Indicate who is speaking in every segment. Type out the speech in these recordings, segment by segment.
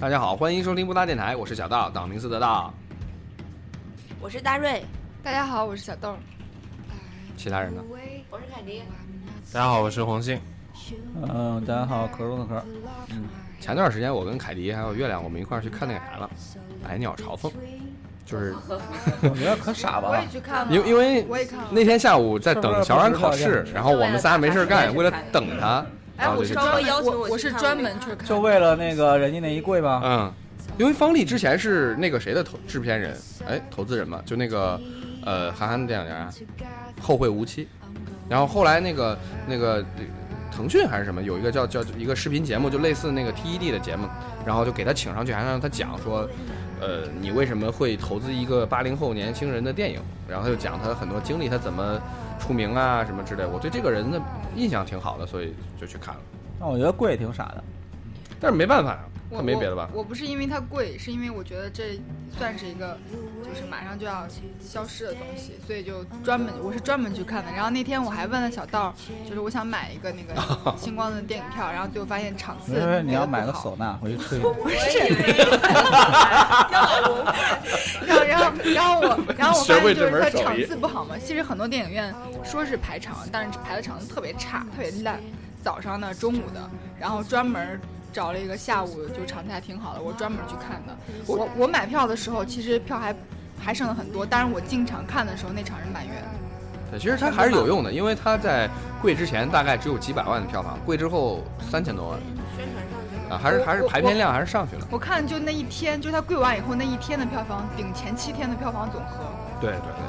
Speaker 1: 大家好，欢迎收听布达电台，我是小道，道明寺的道。
Speaker 2: 我是大瑞，
Speaker 3: 大家好，我是小豆。
Speaker 1: 其他人呢？
Speaker 2: 我是凯迪。
Speaker 4: 大家好，我是黄信。
Speaker 5: 嗯，大家好，壳中的壳。
Speaker 1: 嗯，前段时间我跟凯迪还有月亮，我们一块儿去看那个啥了，《百鸟朝凤》，就是
Speaker 5: 我觉得可傻吧。
Speaker 3: 我也去看了，
Speaker 1: 因因为
Speaker 3: 我也看了。
Speaker 1: 那天下午在等小冉考试，然后我们仨没事干，为了等他，然后就去看。
Speaker 3: 我我是专门去看，
Speaker 5: 就为了那个人家那一跪吗？
Speaker 1: 嗯，因为方丽之前是那个谁的投制片人，哎，投资人嘛，就那个呃韩寒的电影啊，《后会无期》，然后后来那个那个。腾讯还是什么，有一个叫叫一个视频节目，就类似那个 TED 的节目，然后就给他请上去，还让他讲说，呃，你为什么会投资一个八零后年轻人的电影？然后又讲他很多经历，他怎么出名啊，什么之类。我对这个人的印象挺好的，所以就去看了。
Speaker 5: 但我觉得贵挺傻的，
Speaker 1: 但是没办法呀。他没别的吧？
Speaker 3: 我不是因为它贵，是因为我觉得这算是一个就是马上就要消失的东西，所以就专门我是专门去看的。然后那天我还问了小道，就是我想买一个那个 星光的电影票，然后最后发现场次
Speaker 5: 你要买个唢呐回去吹。
Speaker 3: 不是。然后然后然后我然后我发现就是它场次不好嘛。其实很多电影院说是排场，但是排的场次特别差，特别烂。早上的、中午的，然后专门。找了一个下午就场次还挺好的，我专门去看的。我我买票的时候，其实票还还剩了很多，但是我进场看的时候，那场是满员。
Speaker 1: 对，其实它还是有用的，因为它在贵之前大概只有几百万的票房，贵之后三千多万。
Speaker 2: 宣传上去
Speaker 1: 了啊，还是还是排片量还是上去了。
Speaker 3: 我看就那一天，就它贵完以后那一天的票房顶前七天的票房总和。
Speaker 1: 对对对，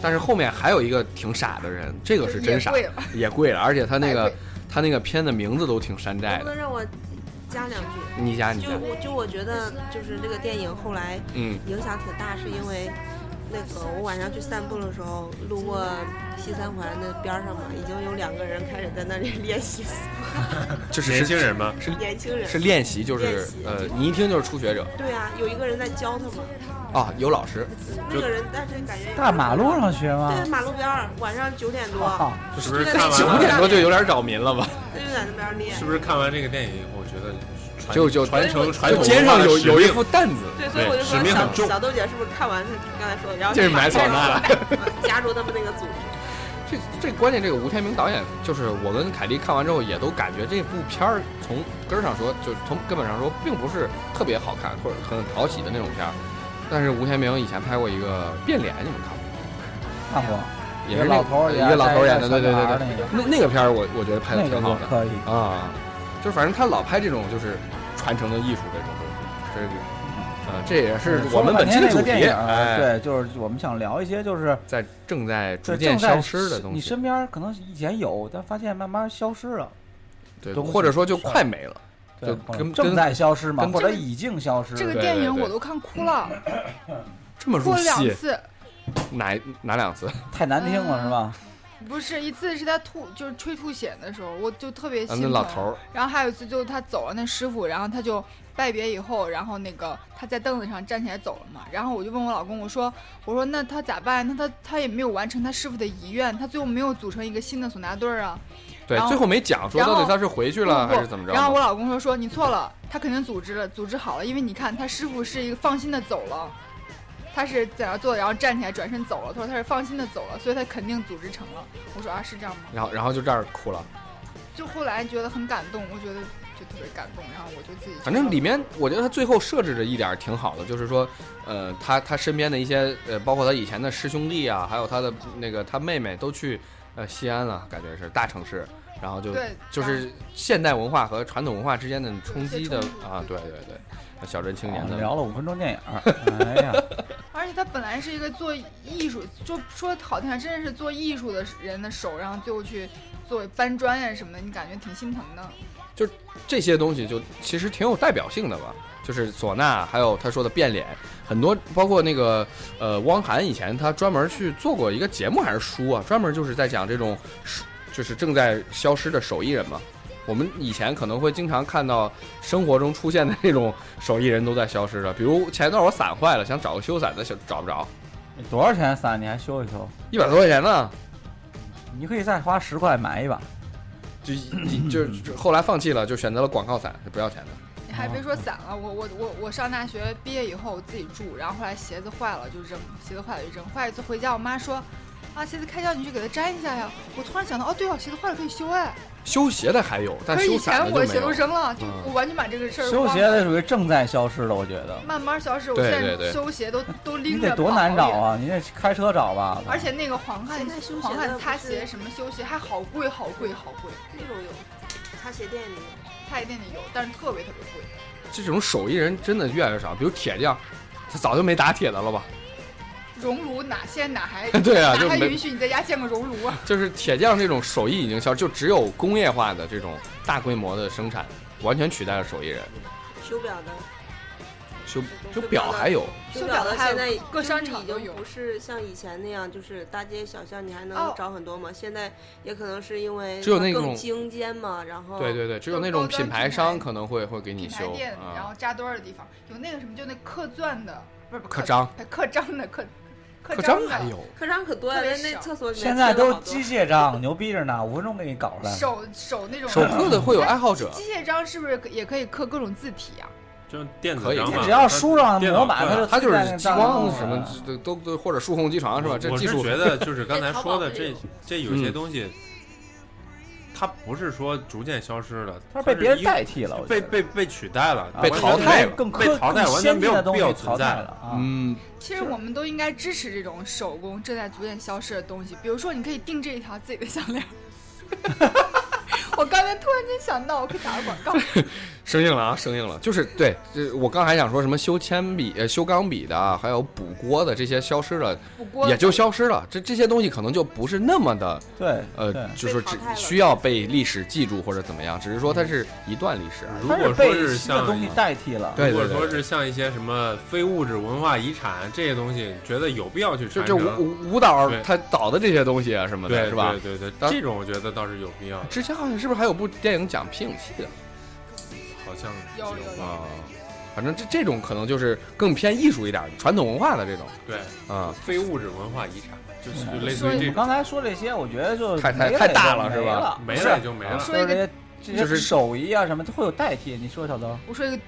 Speaker 1: 但是后面还有一个挺傻的人，这个是真傻，也贵了，而且他那个他那个片的名字都挺山寨的。
Speaker 2: 不能让我。加两句，
Speaker 1: 你加你加。
Speaker 2: 就我就我觉得，就是这个电影后来，嗯，影响挺大，是因为那个我晚上去散步的时候，路过西三环那边上嘛，已经有两个人开始在那里练习。
Speaker 1: 就是
Speaker 4: 年轻人吗？
Speaker 1: 是
Speaker 2: 年轻人。
Speaker 1: 是练习，就是呃，你一听就是初学者。
Speaker 2: 对啊，有一个人在教他嘛。
Speaker 1: 啊，有老师。
Speaker 2: 那个人，但是感觉。
Speaker 5: 大马路上学吗？
Speaker 2: 对，马路边儿，晚上九点多。
Speaker 4: 是不是看完
Speaker 1: 九点多就有点扰民了吧？
Speaker 2: 对就在那边练。
Speaker 4: 是不是看完这个电影以后？
Speaker 1: 就就
Speaker 4: 传承传统，
Speaker 1: 肩上有有一副担子，
Speaker 2: 对，所以我就说小小豆姐是不是看完刚才说的，然后
Speaker 1: 这是买唢呐，
Speaker 2: 加入他们那个组织。
Speaker 1: 这这关键，这个吴天明导演，就是我跟凯莉看完之后也都感觉这部片儿从根儿上说，就从根本上说，并不是特别好看或者很讨喜的那种片儿。但是吴天明以前拍过一个《变脸》，你们看过吗？
Speaker 5: 看过，
Speaker 1: 也是
Speaker 5: 老头
Speaker 1: 一个老头演的，对对对
Speaker 5: 对，
Speaker 1: 那那个片儿我我觉得拍的挺好的，
Speaker 5: 可以
Speaker 1: 啊。就反正他老拍这种就是传承的艺术这种东西，这个，呃，这也是我们本期的主题。哎，
Speaker 5: 对，就是我们想聊一些就是
Speaker 1: 在正在逐渐消失的东西。
Speaker 5: 你身边可能以前有，但发现慢慢消失了。
Speaker 1: 对，或者说就快没了，就跟
Speaker 5: 正在消失嘛，或者已经消失。
Speaker 3: 这个电影我都看哭了，
Speaker 1: 这么入戏？
Speaker 3: 次。
Speaker 1: 哪哪两次？
Speaker 5: 太难听了，是吧？
Speaker 3: 不是一次是他吐，就是吹吐血的时候，我就特别心疼。
Speaker 1: 那老头儿。
Speaker 3: 然后还有一次就是他走了，那师傅，然后他就拜别以后，然后那个他在凳子上站起来走了嘛。然后我就问我老公，我说我说那他咋办？那他他也没有完成他师傅的遗愿，他最后没有组成一个新的唢呐队儿啊。
Speaker 1: 对，最后没讲说到底他是回去了还是怎么着。
Speaker 3: 然后我老公说说你错了，他肯定组织了，组织好了，因为你看他师傅是一个放心的走了。他是在那坐，然后站起来转身走了。他说他是放心的走了，所以他肯定组织成了。我说啊，是这样吗？
Speaker 1: 然后，然后就这儿哭了。
Speaker 3: 就后来觉得很感动，我觉得就特别感动。然后我就自己。
Speaker 1: 反正里面，我觉得他最后设置的一点挺好的，就是说，呃，他他身边的一些呃，包括他以前的师兄弟啊，还有他的那个他妹妹都去呃西安了，感觉是大城市，然后就就是现代文化和传统文化之间的冲击的啊，对对对。小镇青年的
Speaker 5: 聊了五分钟电影，哎呀！
Speaker 3: 而且他本来是一个做艺术，就说好听点，真的是做艺术的人的手，然后最后去做搬砖呀什么的，你感觉挺心疼的。
Speaker 1: 就这些东西，就其实挺有代表性的吧。就是唢呐，还有他说的变脸，很多包括那个呃，汪涵以前他专门去做过一个节目还是书啊，专门就是在讲这种就是正在消失的手艺人嘛。我们以前可能会经常看到生活中出现的那种手艺人都在消失了，比如前一段我伞坏了，想找个修伞的，想找不着。
Speaker 5: 多少钱伞？你还修一修？
Speaker 1: 一百多块钱呢。
Speaker 5: 你可以再花十块买一把。
Speaker 1: 就就后来放弃了，就选择了广告伞，是不要钱的。
Speaker 3: 你还别说伞了，我我我我上大学毕业以后我自己住，然后后来鞋子坏了就扔，鞋子坏了就扔。后来一次回家，我妈说，啊鞋子开胶你去给它粘一下呀。我突然想到，哦对哦，鞋子坏了可以修哎。
Speaker 1: 修鞋的还有，但
Speaker 3: 是
Speaker 1: 以
Speaker 3: 前我的鞋都扔了，就我完全把这个事儿。
Speaker 5: 修鞋的属于正在消失的，我觉得。
Speaker 3: 慢慢消失，我现在修鞋都 都拎着。
Speaker 5: 你得多难找啊！你得开车找吧。
Speaker 3: 而且那个黄汉黄汉擦鞋什么修鞋还好贵好贵好贵。
Speaker 2: 那种有，擦鞋店里，
Speaker 3: 擦鞋店里有，但是特别特别贵。
Speaker 1: 这种手艺人真的越来越少，比如铁匠，他早就没打铁的了吧？
Speaker 3: 熔炉哪现在哪还
Speaker 1: 对啊，
Speaker 3: 哪还允许你在家建个熔炉啊？
Speaker 1: 就是铁匠这种手艺已经消，就只有工业化的这种大规模的生产，完全取代了手艺人。
Speaker 2: 修表的，
Speaker 1: 修修表还有，
Speaker 2: 修表的现在
Speaker 3: 各商场
Speaker 2: 已经不是像以前那样，就是大街小巷你还能找很多嘛。现在也可能是因为
Speaker 1: 只有那种
Speaker 2: 精尖嘛，然后
Speaker 1: 对对对，只有那种品牌商可能会会给你修。
Speaker 3: 然后扎堆儿的地方有那个什么，就那刻钻的，不是
Speaker 1: 刻章，
Speaker 3: 刻章的刻。
Speaker 1: 刻章还有，
Speaker 2: 刻章可多了，那厕所里
Speaker 5: 现在都机械章，牛逼着呢，五分钟给你搞出来。
Speaker 3: 手手那种
Speaker 1: 手刻的会有爱好者。
Speaker 3: 机械章是不是也可以刻各种字体啊？
Speaker 4: 就电子
Speaker 1: 章
Speaker 5: 只要书上模板，
Speaker 1: 它
Speaker 5: 就
Speaker 1: 它就是激光什么都都或者数控机床是吧？这技术
Speaker 4: 觉得就是刚才说的这 这有些东西。它不是说逐渐消失了，
Speaker 5: 它是被别人代替了，
Speaker 4: 被被被取代了，
Speaker 1: 被淘汰，
Speaker 5: 更
Speaker 4: 被淘汰，完全没有必要存在
Speaker 5: 了。
Speaker 1: 嗯，
Speaker 3: 其实我们都应该支持这种手工正在逐渐消失的东西，比如说你可以定制一条自己的项链。我刚才突然间想到，我可以打个广告。
Speaker 1: 生硬了啊，生硬了，就是对，这我刚还想说什么修铅笔、呃修钢笔的，还有补锅的这些消失了，也就消失了。这这些东西可能就不是那么的，
Speaker 5: 对，
Speaker 1: 呃，就是只需要被历史记住或者怎么样，只是说它是一段历史。
Speaker 4: 如果说是像
Speaker 5: 东西代替了，
Speaker 1: 如
Speaker 4: 果说是像一些什么非物质文化遗产这些东西，觉得有必要去传
Speaker 1: 承。就舞舞蹈它导的这些东西啊什么的，是吧？
Speaker 4: 对对对，这种我觉得倒是有必要。
Speaker 1: 之前好像是不是还有部电影讲皮影戏的？
Speaker 4: 好像
Speaker 3: 有有
Speaker 1: 啊，反正这这种可能就是更偏艺术一点传统文化的这种。
Speaker 4: 对，
Speaker 1: 啊，
Speaker 4: 非物质文化遗产，就是类似于这。
Speaker 5: 刚才说这些，我觉得就
Speaker 1: 太太太大
Speaker 5: 了，
Speaker 1: 是吧？
Speaker 4: 没了也就没了。
Speaker 3: 说一个
Speaker 5: 就是手艺啊什么，它会有代替。你说小刀，
Speaker 3: 我说一个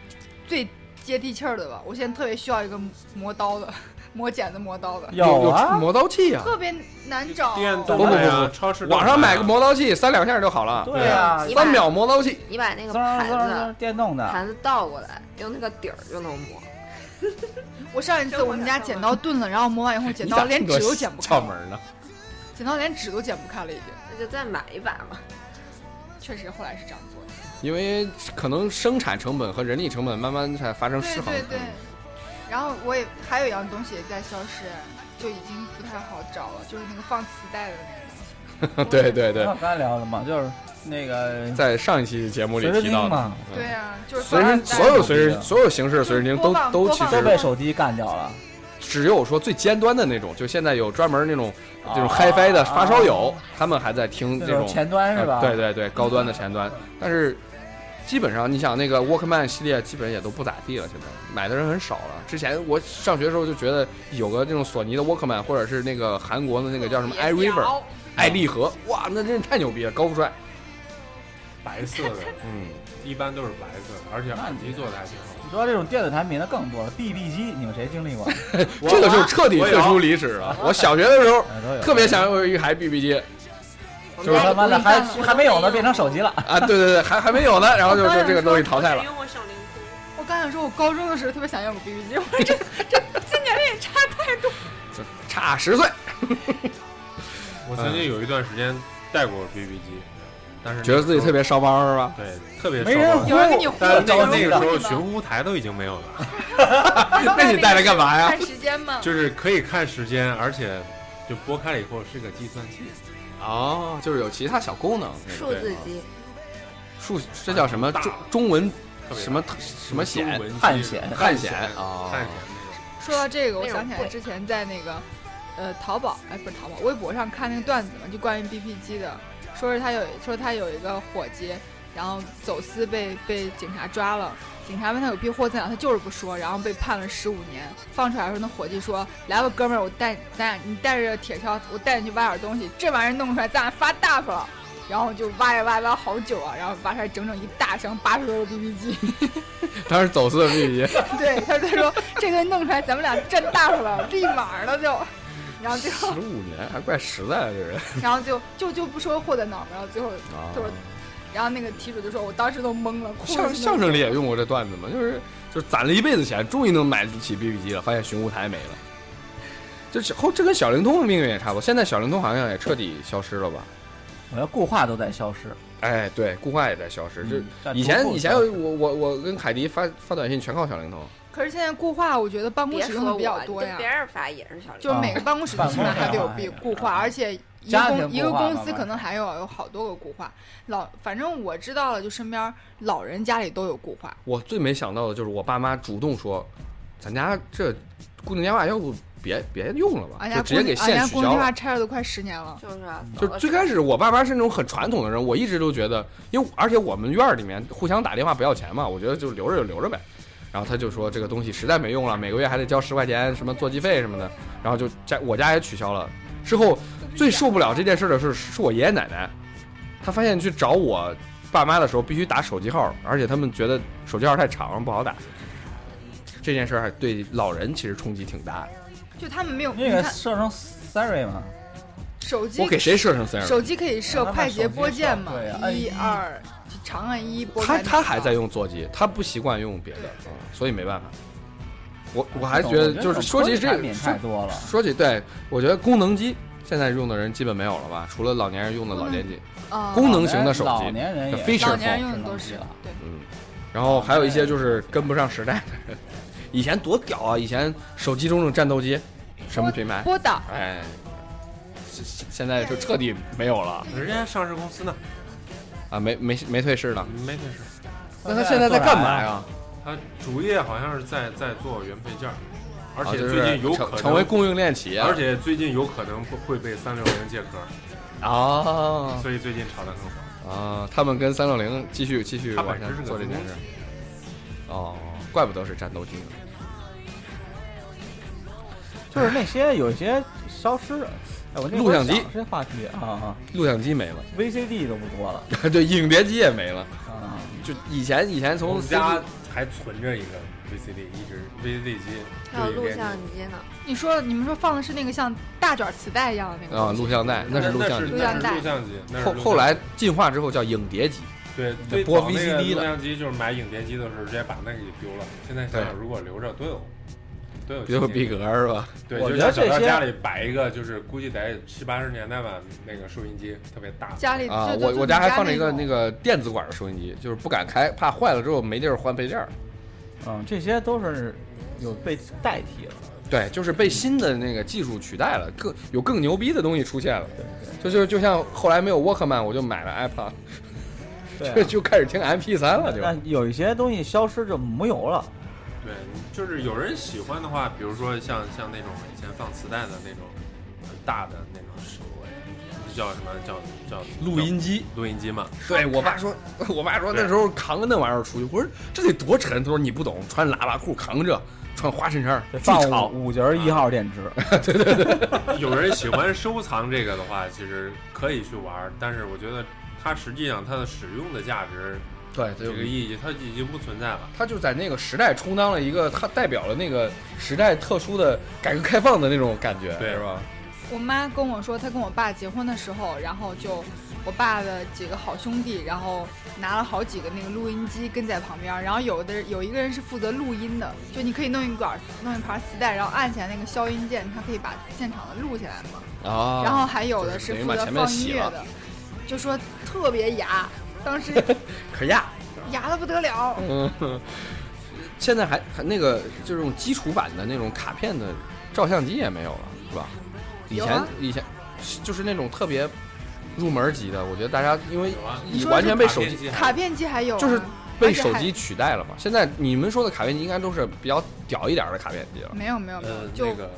Speaker 3: 最接地气儿的吧，我现在特别需要一个磨刀的。磨剪子、磨刀的
Speaker 5: 有啊，
Speaker 1: 磨刀器
Speaker 3: 啊，特别难找。
Speaker 1: 不不不，
Speaker 4: 超市
Speaker 1: 网上买个磨刀器，三两下就好了。
Speaker 5: 对啊，
Speaker 1: 三秒磨刀器。
Speaker 2: 你把那个盘子，
Speaker 5: 电动的
Speaker 2: 盘子倒过来，用那个底儿就能磨。
Speaker 3: 我上一次我们家剪刀钝了，然后磨完以后，剪刀 连纸都剪不开。
Speaker 1: 窍门呢？
Speaker 3: 剪刀连纸都剪不开了，已经。
Speaker 2: 那就再买一把吧。
Speaker 3: 确实，后来是这样做的。
Speaker 1: 因为可能生产成本和人力成本慢慢才发生失衡。
Speaker 3: 对对对。然后我也还有一样东西也在消失，就已经不太好找了，就是那个放磁带的那个东
Speaker 1: 西。对对对。
Speaker 5: 刚才聊的嘛，就是那个
Speaker 1: 在上一期节目里提到
Speaker 5: 的。
Speaker 3: 对呀，就是
Speaker 1: 随身所有随身所有形式的随身听都都其实
Speaker 5: 都被手机干掉了，
Speaker 1: 只有说最尖端的那种，就现在有专门那种这种 HiFi 的发烧友，他们还在听这种
Speaker 5: 前端是吧？
Speaker 1: 对对对，高端的前端，但是。基本上，你想那个 Walkman 系列，基本也都不咋地了。现在买的人很少了。之前我上学的时候就觉得有个这种索尼的 Walkman，或者是那个韩国的那个叫什么 iRiver，爱立和，哇，那真是太牛逼了，高富帅。
Speaker 4: 白色的，嗯，一般都是白色的，而且耳机做的还挺好。
Speaker 5: 你说这种电子产品的更多了，BB 机，你们谁经历过？
Speaker 1: 这个就是彻底退出历史了。我小学的时候特别想有一台 BB 机。
Speaker 5: 就是他妈的还还没有呢，变成手机了
Speaker 1: 啊！对对对，还还没有呢，然后就就这个东西淘汰了。
Speaker 3: 我刚想说，我高中的时候特别想要个 BB 机，我这 这这年龄也差太多，
Speaker 1: 差十岁。
Speaker 4: 我曾经有一段时间带过 BB 机，但是
Speaker 1: 觉得自己特别烧包是吧？
Speaker 4: 对，特别
Speaker 5: 烧包
Speaker 3: 有人给你
Speaker 4: 但是那个那个时候寻呼台都已经没有
Speaker 1: 了。那你带来干嘛呀？
Speaker 3: 看时间嘛？
Speaker 4: 就是可以看时间，而且就拨开了以后是个计算器。
Speaker 1: 哦，就是有其他小功能，
Speaker 2: 数字机，
Speaker 1: 数这叫什么中中文什么什么险
Speaker 5: 汉险
Speaker 1: 汉险
Speaker 4: 啊。
Speaker 3: 说到这个，我想起来之前在那个呃淘宝哎不是淘宝微博上看那个段子嘛，就关于 BP 机的，说是他有说他有一个伙计，然后走私被被警察抓了。警察问他有批货在哪，他就是不说，然后被判了十五年。放出来的时候，那伙计说：“来吧，哥们儿，我带咱俩，你带着铁锹，我带你去挖点东西。这玩意儿弄出来，咱俩发大发了。”然后就挖呀挖挖好久啊，然后挖出来整整一大箱八十多个 BB 机。
Speaker 1: 他是走私的 BB 机。
Speaker 3: 对，他他说这个弄出来，咱们俩赚大发了，立马了就。然后最后
Speaker 1: 十五年还怪实在的这人。
Speaker 3: 然后就就就不说货在哪儿，然后最后就说，然后那个题主就说，我当时都懵了。
Speaker 1: 相相声里也用过这段子嘛，就是就是攒了一辈子钱，终于能买得起 BB 机了，发现寻物台没了。这后这跟小灵通的命运也差不多，现在小灵通好像也彻底消失了吧？
Speaker 5: 我要固话都在消失。
Speaker 1: 哎，对，固话也在消失。就以前以前我我我跟凯迪发发短信全靠小灵通。
Speaker 3: 可是现在固话，我觉得办公室用的比较多呀。
Speaker 2: 别人发也是小灵通，
Speaker 3: 就每个办公室起码还得有固话，而且一个公一个公司可能还有有好多个固话。老反正我知道了，就身边老人家里都有固话。
Speaker 1: 我最没想到的就是我爸妈主动说，咱家这固定电话要不。别别用了吧，就直接给现取消。
Speaker 3: 电话拆了都快十年了，
Speaker 2: 就是
Speaker 1: 就最开始我爸妈是那种很传统的人，我一直都觉得，因为而且我们院里面互相打电话不要钱嘛，我觉得就留着就留着呗。然后他就说这个东西实在没用了，每个月还得交十块钱什么座机费什么的，然后就家我家也取消了。之后最受不了这件事的是是我爷爷奶奶，他发现去找我爸妈的时候必须打手机号，而且他们觉得手机号太长不好打。这件事还对老人其实冲击挺大的。
Speaker 3: 就他们没有
Speaker 5: 那个设成 Siri 吗？
Speaker 3: 手机
Speaker 1: 我给谁设成 Siri？
Speaker 3: 手机可以设快捷拨键嘛？一二，长按一拨。
Speaker 1: 他他还在用座机，他不习惯用别的，所以没办法。我我还觉得就是说起这个
Speaker 5: 太多了。
Speaker 1: 说起对，我觉得功能机现在用的人基本没有了吧？除了老年人用的老年机，功能型的手机，
Speaker 5: 老年人也
Speaker 1: 非常
Speaker 3: 用的都是了。对，
Speaker 1: 嗯。然后还有一些就是跟不上时代的人。以前多屌啊！以前手机中的战斗机，什么品牌？
Speaker 3: 波导。
Speaker 1: 哎，现在就彻底没有了。
Speaker 4: 人家上市公司呢？
Speaker 1: 啊，没没没退市呢？
Speaker 4: 没退市。
Speaker 1: 那他现在在干嘛呀？
Speaker 4: 他主业好像是在在做原配件，而且最近有可能
Speaker 1: 成为供应链企业，
Speaker 4: 而且最近有可能会被三六零借壳。
Speaker 1: 啊。
Speaker 4: 所以最近炒得很
Speaker 1: 火。啊，他们跟三六零继续继续往下做这件事。哦，怪不得是战斗机。
Speaker 5: 就是那些有些消失，哎，我
Speaker 1: 录像机
Speaker 5: 这话题啊啊，
Speaker 1: 录像机没了
Speaker 5: ，VCD 都不多了，
Speaker 1: 对，影碟机也没了啊。就以前以前从
Speaker 4: 家还存着一个 VCD，一直 VCD 机，
Speaker 2: 还有录像机呢。
Speaker 3: 你说你们说放的是那个像大卷磁带一样的那个
Speaker 1: 啊，录像带，那是录像
Speaker 4: 录
Speaker 3: 像带，
Speaker 4: 录像机。
Speaker 1: 后后来进化之后叫影碟机，
Speaker 4: 对，
Speaker 1: 播 VCD
Speaker 4: 的录像机就是买影碟机的时候直接把那个给丢了。现在想想，如果留着都有。都有
Speaker 1: 逼格是吧？
Speaker 4: 对，就像小家里摆一个，就是估计得七八十年代吧，那个收音机特别大。
Speaker 3: 家里
Speaker 1: 啊，我我家还放着一个那个电子管的收音机，就是不敢开，怕坏了之后没地儿换配件儿。
Speaker 5: 嗯，这些都是有被代替了。
Speaker 1: 对，就是被新的那个技术取代了，更有更牛逼的东西出现了。对，就就就像后来没有沃克曼，我就买了 iPod，
Speaker 5: 对，
Speaker 1: 就开始听 MP 三了。就
Speaker 5: 但有一些东西消失就没有了。
Speaker 4: 对，就是有人喜欢的话，比如说像像那种以前放磁带的那种很大的那种，叫什么叫叫
Speaker 1: 录音机？
Speaker 4: 录音机嘛。
Speaker 1: 对我爸说，我爸说那时候扛个那玩意儿出去，我说这得多沉。他说你不懂，穿喇叭裤扛着，穿花衬衫，
Speaker 5: 放五节一号电池。
Speaker 1: 对对对，
Speaker 4: 有人喜欢收藏这个的话，其实可以去玩，但是我觉得它实际上它的使用的价值。
Speaker 1: 对
Speaker 4: 这个意义，它已经不存在了。
Speaker 1: 它就在那个时代充当了一个，它代表了那个时代特殊的改革开放的那种感觉，
Speaker 4: 对
Speaker 1: 是吧？
Speaker 3: 我妈跟我说，她跟我爸结婚的时候，然后就我爸的几个好兄弟，然后拿了好几个那个录音机跟在旁边，然后有的有一个人是负责录音的，就你可以弄一管弄一盘磁带，然后按起来那个消音键，它可以把现场的录下来嘛。
Speaker 1: 啊。
Speaker 3: 然后还有的是负责放音乐的，就说特别哑。当时
Speaker 1: 可压，
Speaker 3: 压的不得了。
Speaker 1: 嗯，现在还还那个就这种基础版的那种卡片的照相机也没有了，是吧？以前以前就是那种特别入门级的，我觉得大家因为你完全被手机
Speaker 3: 卡片机还有，
Speaker 1: 就是被手机取代了嘛。现在你们说的卡片机应该都是比较屌一点的卡片机了。
Speaker 3: 没有没有没有，就
Speaker 4: 那个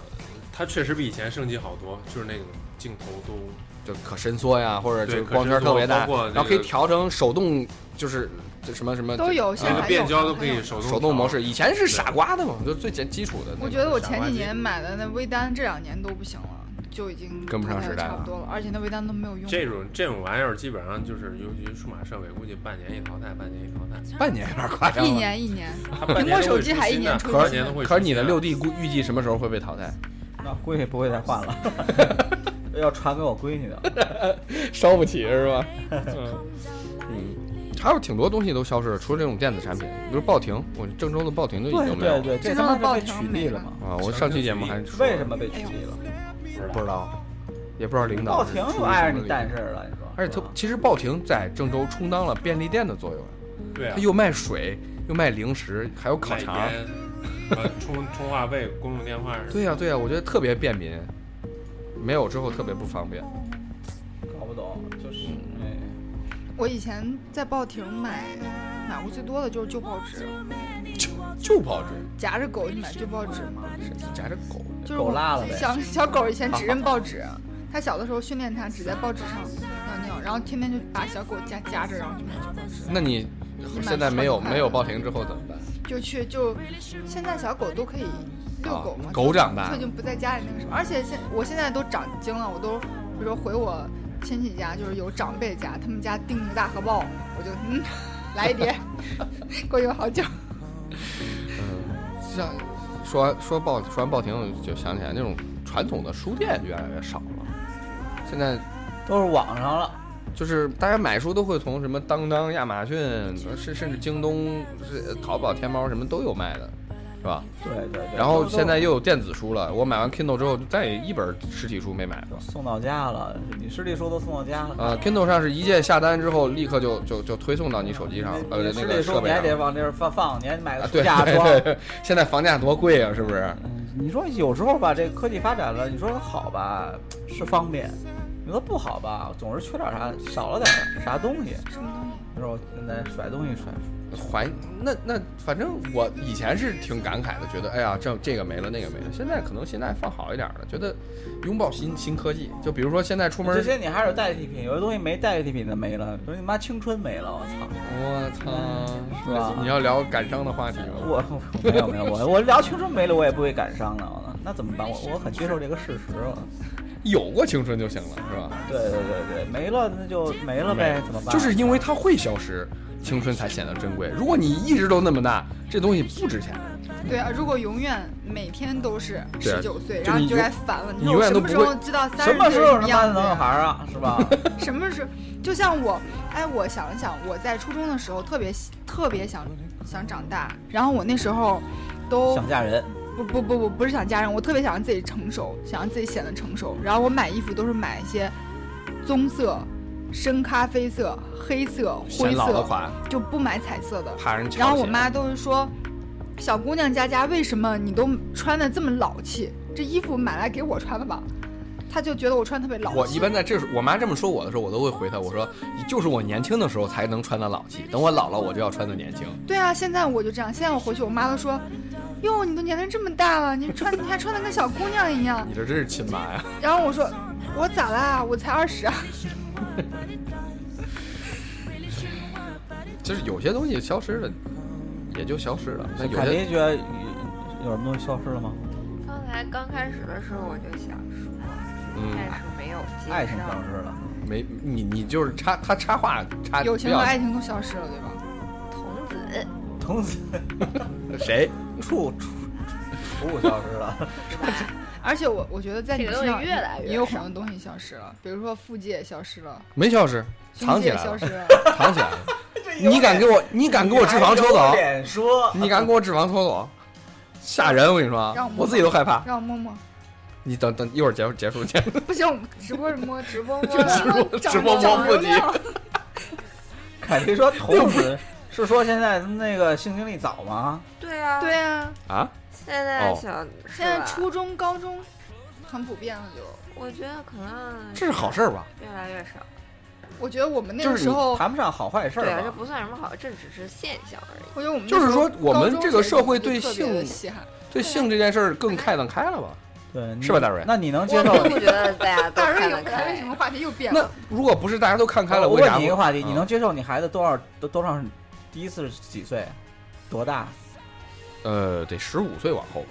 Speaker 4: 它确实比以前升级好多，就是那个镜头都。
Speaker 1: 就可伸缩呀，或者就光圈特别大，然后可以调成手动，就是就什么什么
Speaker 3: 都有，现在
Speaker 4: 变焦都可以手
Speaker 1: 动手动模式。以前是傻瓜的嘛，就最简基础的。
Speaker 3: 我觉得我前几年买的那微单，这两年都不行了，就已经
Speaker 1: 跟不上时代
Speaker 3: 差不多了，而且那微单都没有用。
Speaker 4: 这种这种玩意儿基本上就是，尤其数码设备，估计半年一淘汰，半年一淘汰。
Speaker 1: 半年有点夸张。
Speaker 3: 一年一年，
Speaker 4: 苹
Speaker 3: 果手机还一年出可
Speaker 4: 是
Speaker 1: 可是你的六 D 估预计什么时候会被淘汰？
Speaker 5: 那估计不会再换了，要传给我闺女
Speaker 1: 的，烧不起是吧？嗯。还有挺多东西都消失了，除了这种电子产品，比如报亭，我郑州的报亭都已经没
Speaker 5: 有。对对对，这他妈被取缔了嘛？
Speaker 1: 啊，我上期节目还
Speaker 5: 为什么被取缔了？
Speaker 1: 不知道，也不知道领导。
Speaker 5: 报亭又碍着你蛋事了，你说？
Speaker 1: 而且特，其实报亭在郑州充当了便利店的作用。
Speaker 4: 对，
Speaker 1: 他又卖水，又卖零食，还有烤肠，
Speaker 4: 充充话费、公用电话。
Speaker 1: 对呀对呀，我觉得特别便民，没有之后特别不方便。
Speaker 5: 搞不懂，就是。
Speaker 3: 我以前在报亭买买过最多的就是旧报纸，
Speaker 1: 旧旧报纸，
Speaker 3: 夹着狗去买旧报纸吗？
Speaker 1: 夹着狗，
Speaker 3: 就是
Speaker 5: 狗拉了呗。
Speaker 3: 小小狗以前只认报纸，它小的时候训练它只在报纸上尿尿，然后天天就把小狗夹夹着，然后去买旧报纸。
Speaker 1: 那你现在没有没有报亭之后怎么办？
Speaker 3: 就去就现在小狗都可以遛狗嘛，
Speaker 1: 狗长大，
Speaker 3: 它就不在家里那个什么，而且现我现在都长精了，我都比如说回我。亲戚家就是有长辈家，他们家订个大荷包，我就嗯，来一碟，过去好久。
Speaker 1: 嗯，像说完说报说完报亭，就想起来那种传统的书店越来越少了，现在
Speaker 5: 都是网上了，
Speaker 1: 就是大家买书都会从什么当当、亚马逊，甚甚至京东、淘宝、天猫什么都有卖的。是吧？
Speaker 5: 对对对。
Speaker 1: 然后现在又有电子书了，我买完 Kindle 之后，再也一本实体书没买过。
Speaker 5: 送到家了，你实体书都送到家了。
Speaker 1: 呃，Kindle 上是一键下单之后，立刻就就就推送到你手机上，呃，那个设备
Speaker 5: 你还得往那儿放放，你还买个
Speaker 1: 架
Speaker 5: 装。
Speaker 1: 现在房价多贵啊，是不是？
Speaker 5: 你说有时候吧，这科技发展了，你说好吧，是方便；你说不好吧，总是缺点啥，少了点啥东西。
Speaker 3: 什么东西？
Speaker 5: 你说现在甩东西甩。
Speaker 1: 怀那那反正我以前是挺感慨的，觉得哎呀这这个没了那个没了。现在可能现在放好一点了，觉得拥抱新新科技。就比如说现在出门
Speaker 5: 这些你还是有代替品，有的东西没代替品的没了，说你妈青春没了，我操！
Speaker 1: 我操，是吧？
Speaker 5: 你
Speaker 1: 要聊感伤的话题吗？
Speaker 5: 我 没有没有我我聊青春没了我也不会感伤的，那怎么办？我我很接受这个事实。
Speaker 1: 有过青春就行了，是吧？
Speaker 5: 对对对对，没了那就没了呗，怎么办？
Speaker 1: 就是因为它会消失。青春才显得珍贵。如果你一直都那么大，这东西不值钱。
Speaker 3: 对啊，如果永远每天都是十九岁，然后
Speaker 1: 你
Speaker 3: 就该烦了：
Speaker 1: 你永远都
Speaker 3: 什么时候知道三十岁
Speaker 5: 什么时候他妈能有孩啊？是吧？
Speaker 3: 什么时候？就像我，哎，我想了想，我在初中的时候特别特别想想长大，然后我那时候都
Speaker 5: 想嫁人。
Speaker 3: 不不不不，不是想嫁人，我特别想让自己成熟，想让自己显得成熟。然后我买衣服都是买一些棕色。深咖啡色、黑色、灰色，就不买彩色的。
Speaker 1: 怕人
Speaker 3: 然后我妈都是说：“小姑娘家家，为什么你都穿的这么老气？这衣服买来给我穿的吧？”她就觉得我穿特别老气。
Speaker 1: 我一般在这时，我妈这么说我的时候，我都会回她：“我说，就是我年轻的时候才能穿的老气，等我老了，我就要穿的年轻。”
Speaker 3: 对啊，现在我就这样。现在我回去，我妈都说：“哟，你都年龄这么大了，你穿你还穿的跟小姑娘一样。”
Speaker 1: 你这真是亲妈呀！
Speaker 3: 然后我说：“我咋啦？我才二十啊。”
Speaker 1: 就是有些东西消失了，也就消失了。那
Speaker 5: 凯迪觉得有什么东西消失了吗？
Speaker 2: 刚才刚开始的时候我就想说，但是没有。
Speaker 5: 爱情消失了，
Speaker 1: 没你你就是插他插话插。
Speaker 3: 友情和爱情都消失了，对吧？
Speaker 2: 童子，
Speaker 5: 童子，
Speaker 1: 谁？
Speaker 5: 处处处消失了。
Speaker 3: 而且我我觉得在你身上
Speaker 2: 也
Speaker 3: 有很多东西消失了，比如说腹肌也消失了，
Speaker 1: 没消失，藏起来
Speaker 3: 了，
Speaker 1: 藏起来了。你敢给我？你敢给我脂肪抽走？
Speaker 5: 说，
Speaker 1: 你敢给我脂肪抽走？吓人！我跟你说，我自己都害怕。
Speaker 3: 让我摸摸。
Speaker 1: 你等等，一会儿结束结束见。
Speaker 3: 不行，直播 摸直播摸
Speaker 1: 直播摸腹肌。
Speaker 5: 凯迪说：“童子是说现在那个性经历早吗？”
Speaker 2: 对啊，
Speaker 3: 对啊。
Speaker 1: 啊？
Speaker 2: 现在小，
Speaker 3: 现在初中、高中很普遍了，就
Speaker 2: 我觉得可能
Speaker 1: 这是好事吧？
Speaker 2: 越来越少。
Speaker 3: 我觉得我们那个时候
Speaker 5: 谈不上好坏事儿，
Speaker 2: 对啊，这不算什么好，这只是现象而已。
Speaker 3: 我觉得我们
Speaker 1: 就是说，我们这个社会对
Speaker 3: 性
Speaker 1: 对性这件事儿更开朗开了吧？
Speaker 5: 对，
Speaker 1: 是吧，大瑞？
Speaker 5: 那你能接受？
Speaker 2: 我不觉得大家
Speaker 3: 大瑞
Speaker 2: 有开，
Speaker 3: 为什么话题又变了？
Speaker 1: 那如果不是大家都看开了，
Speaker 5: 我问你一个话题：你能接受你孩子多少多多少第一次几岁？多大？
Speaker 1: 呃，得十五岁往后吧。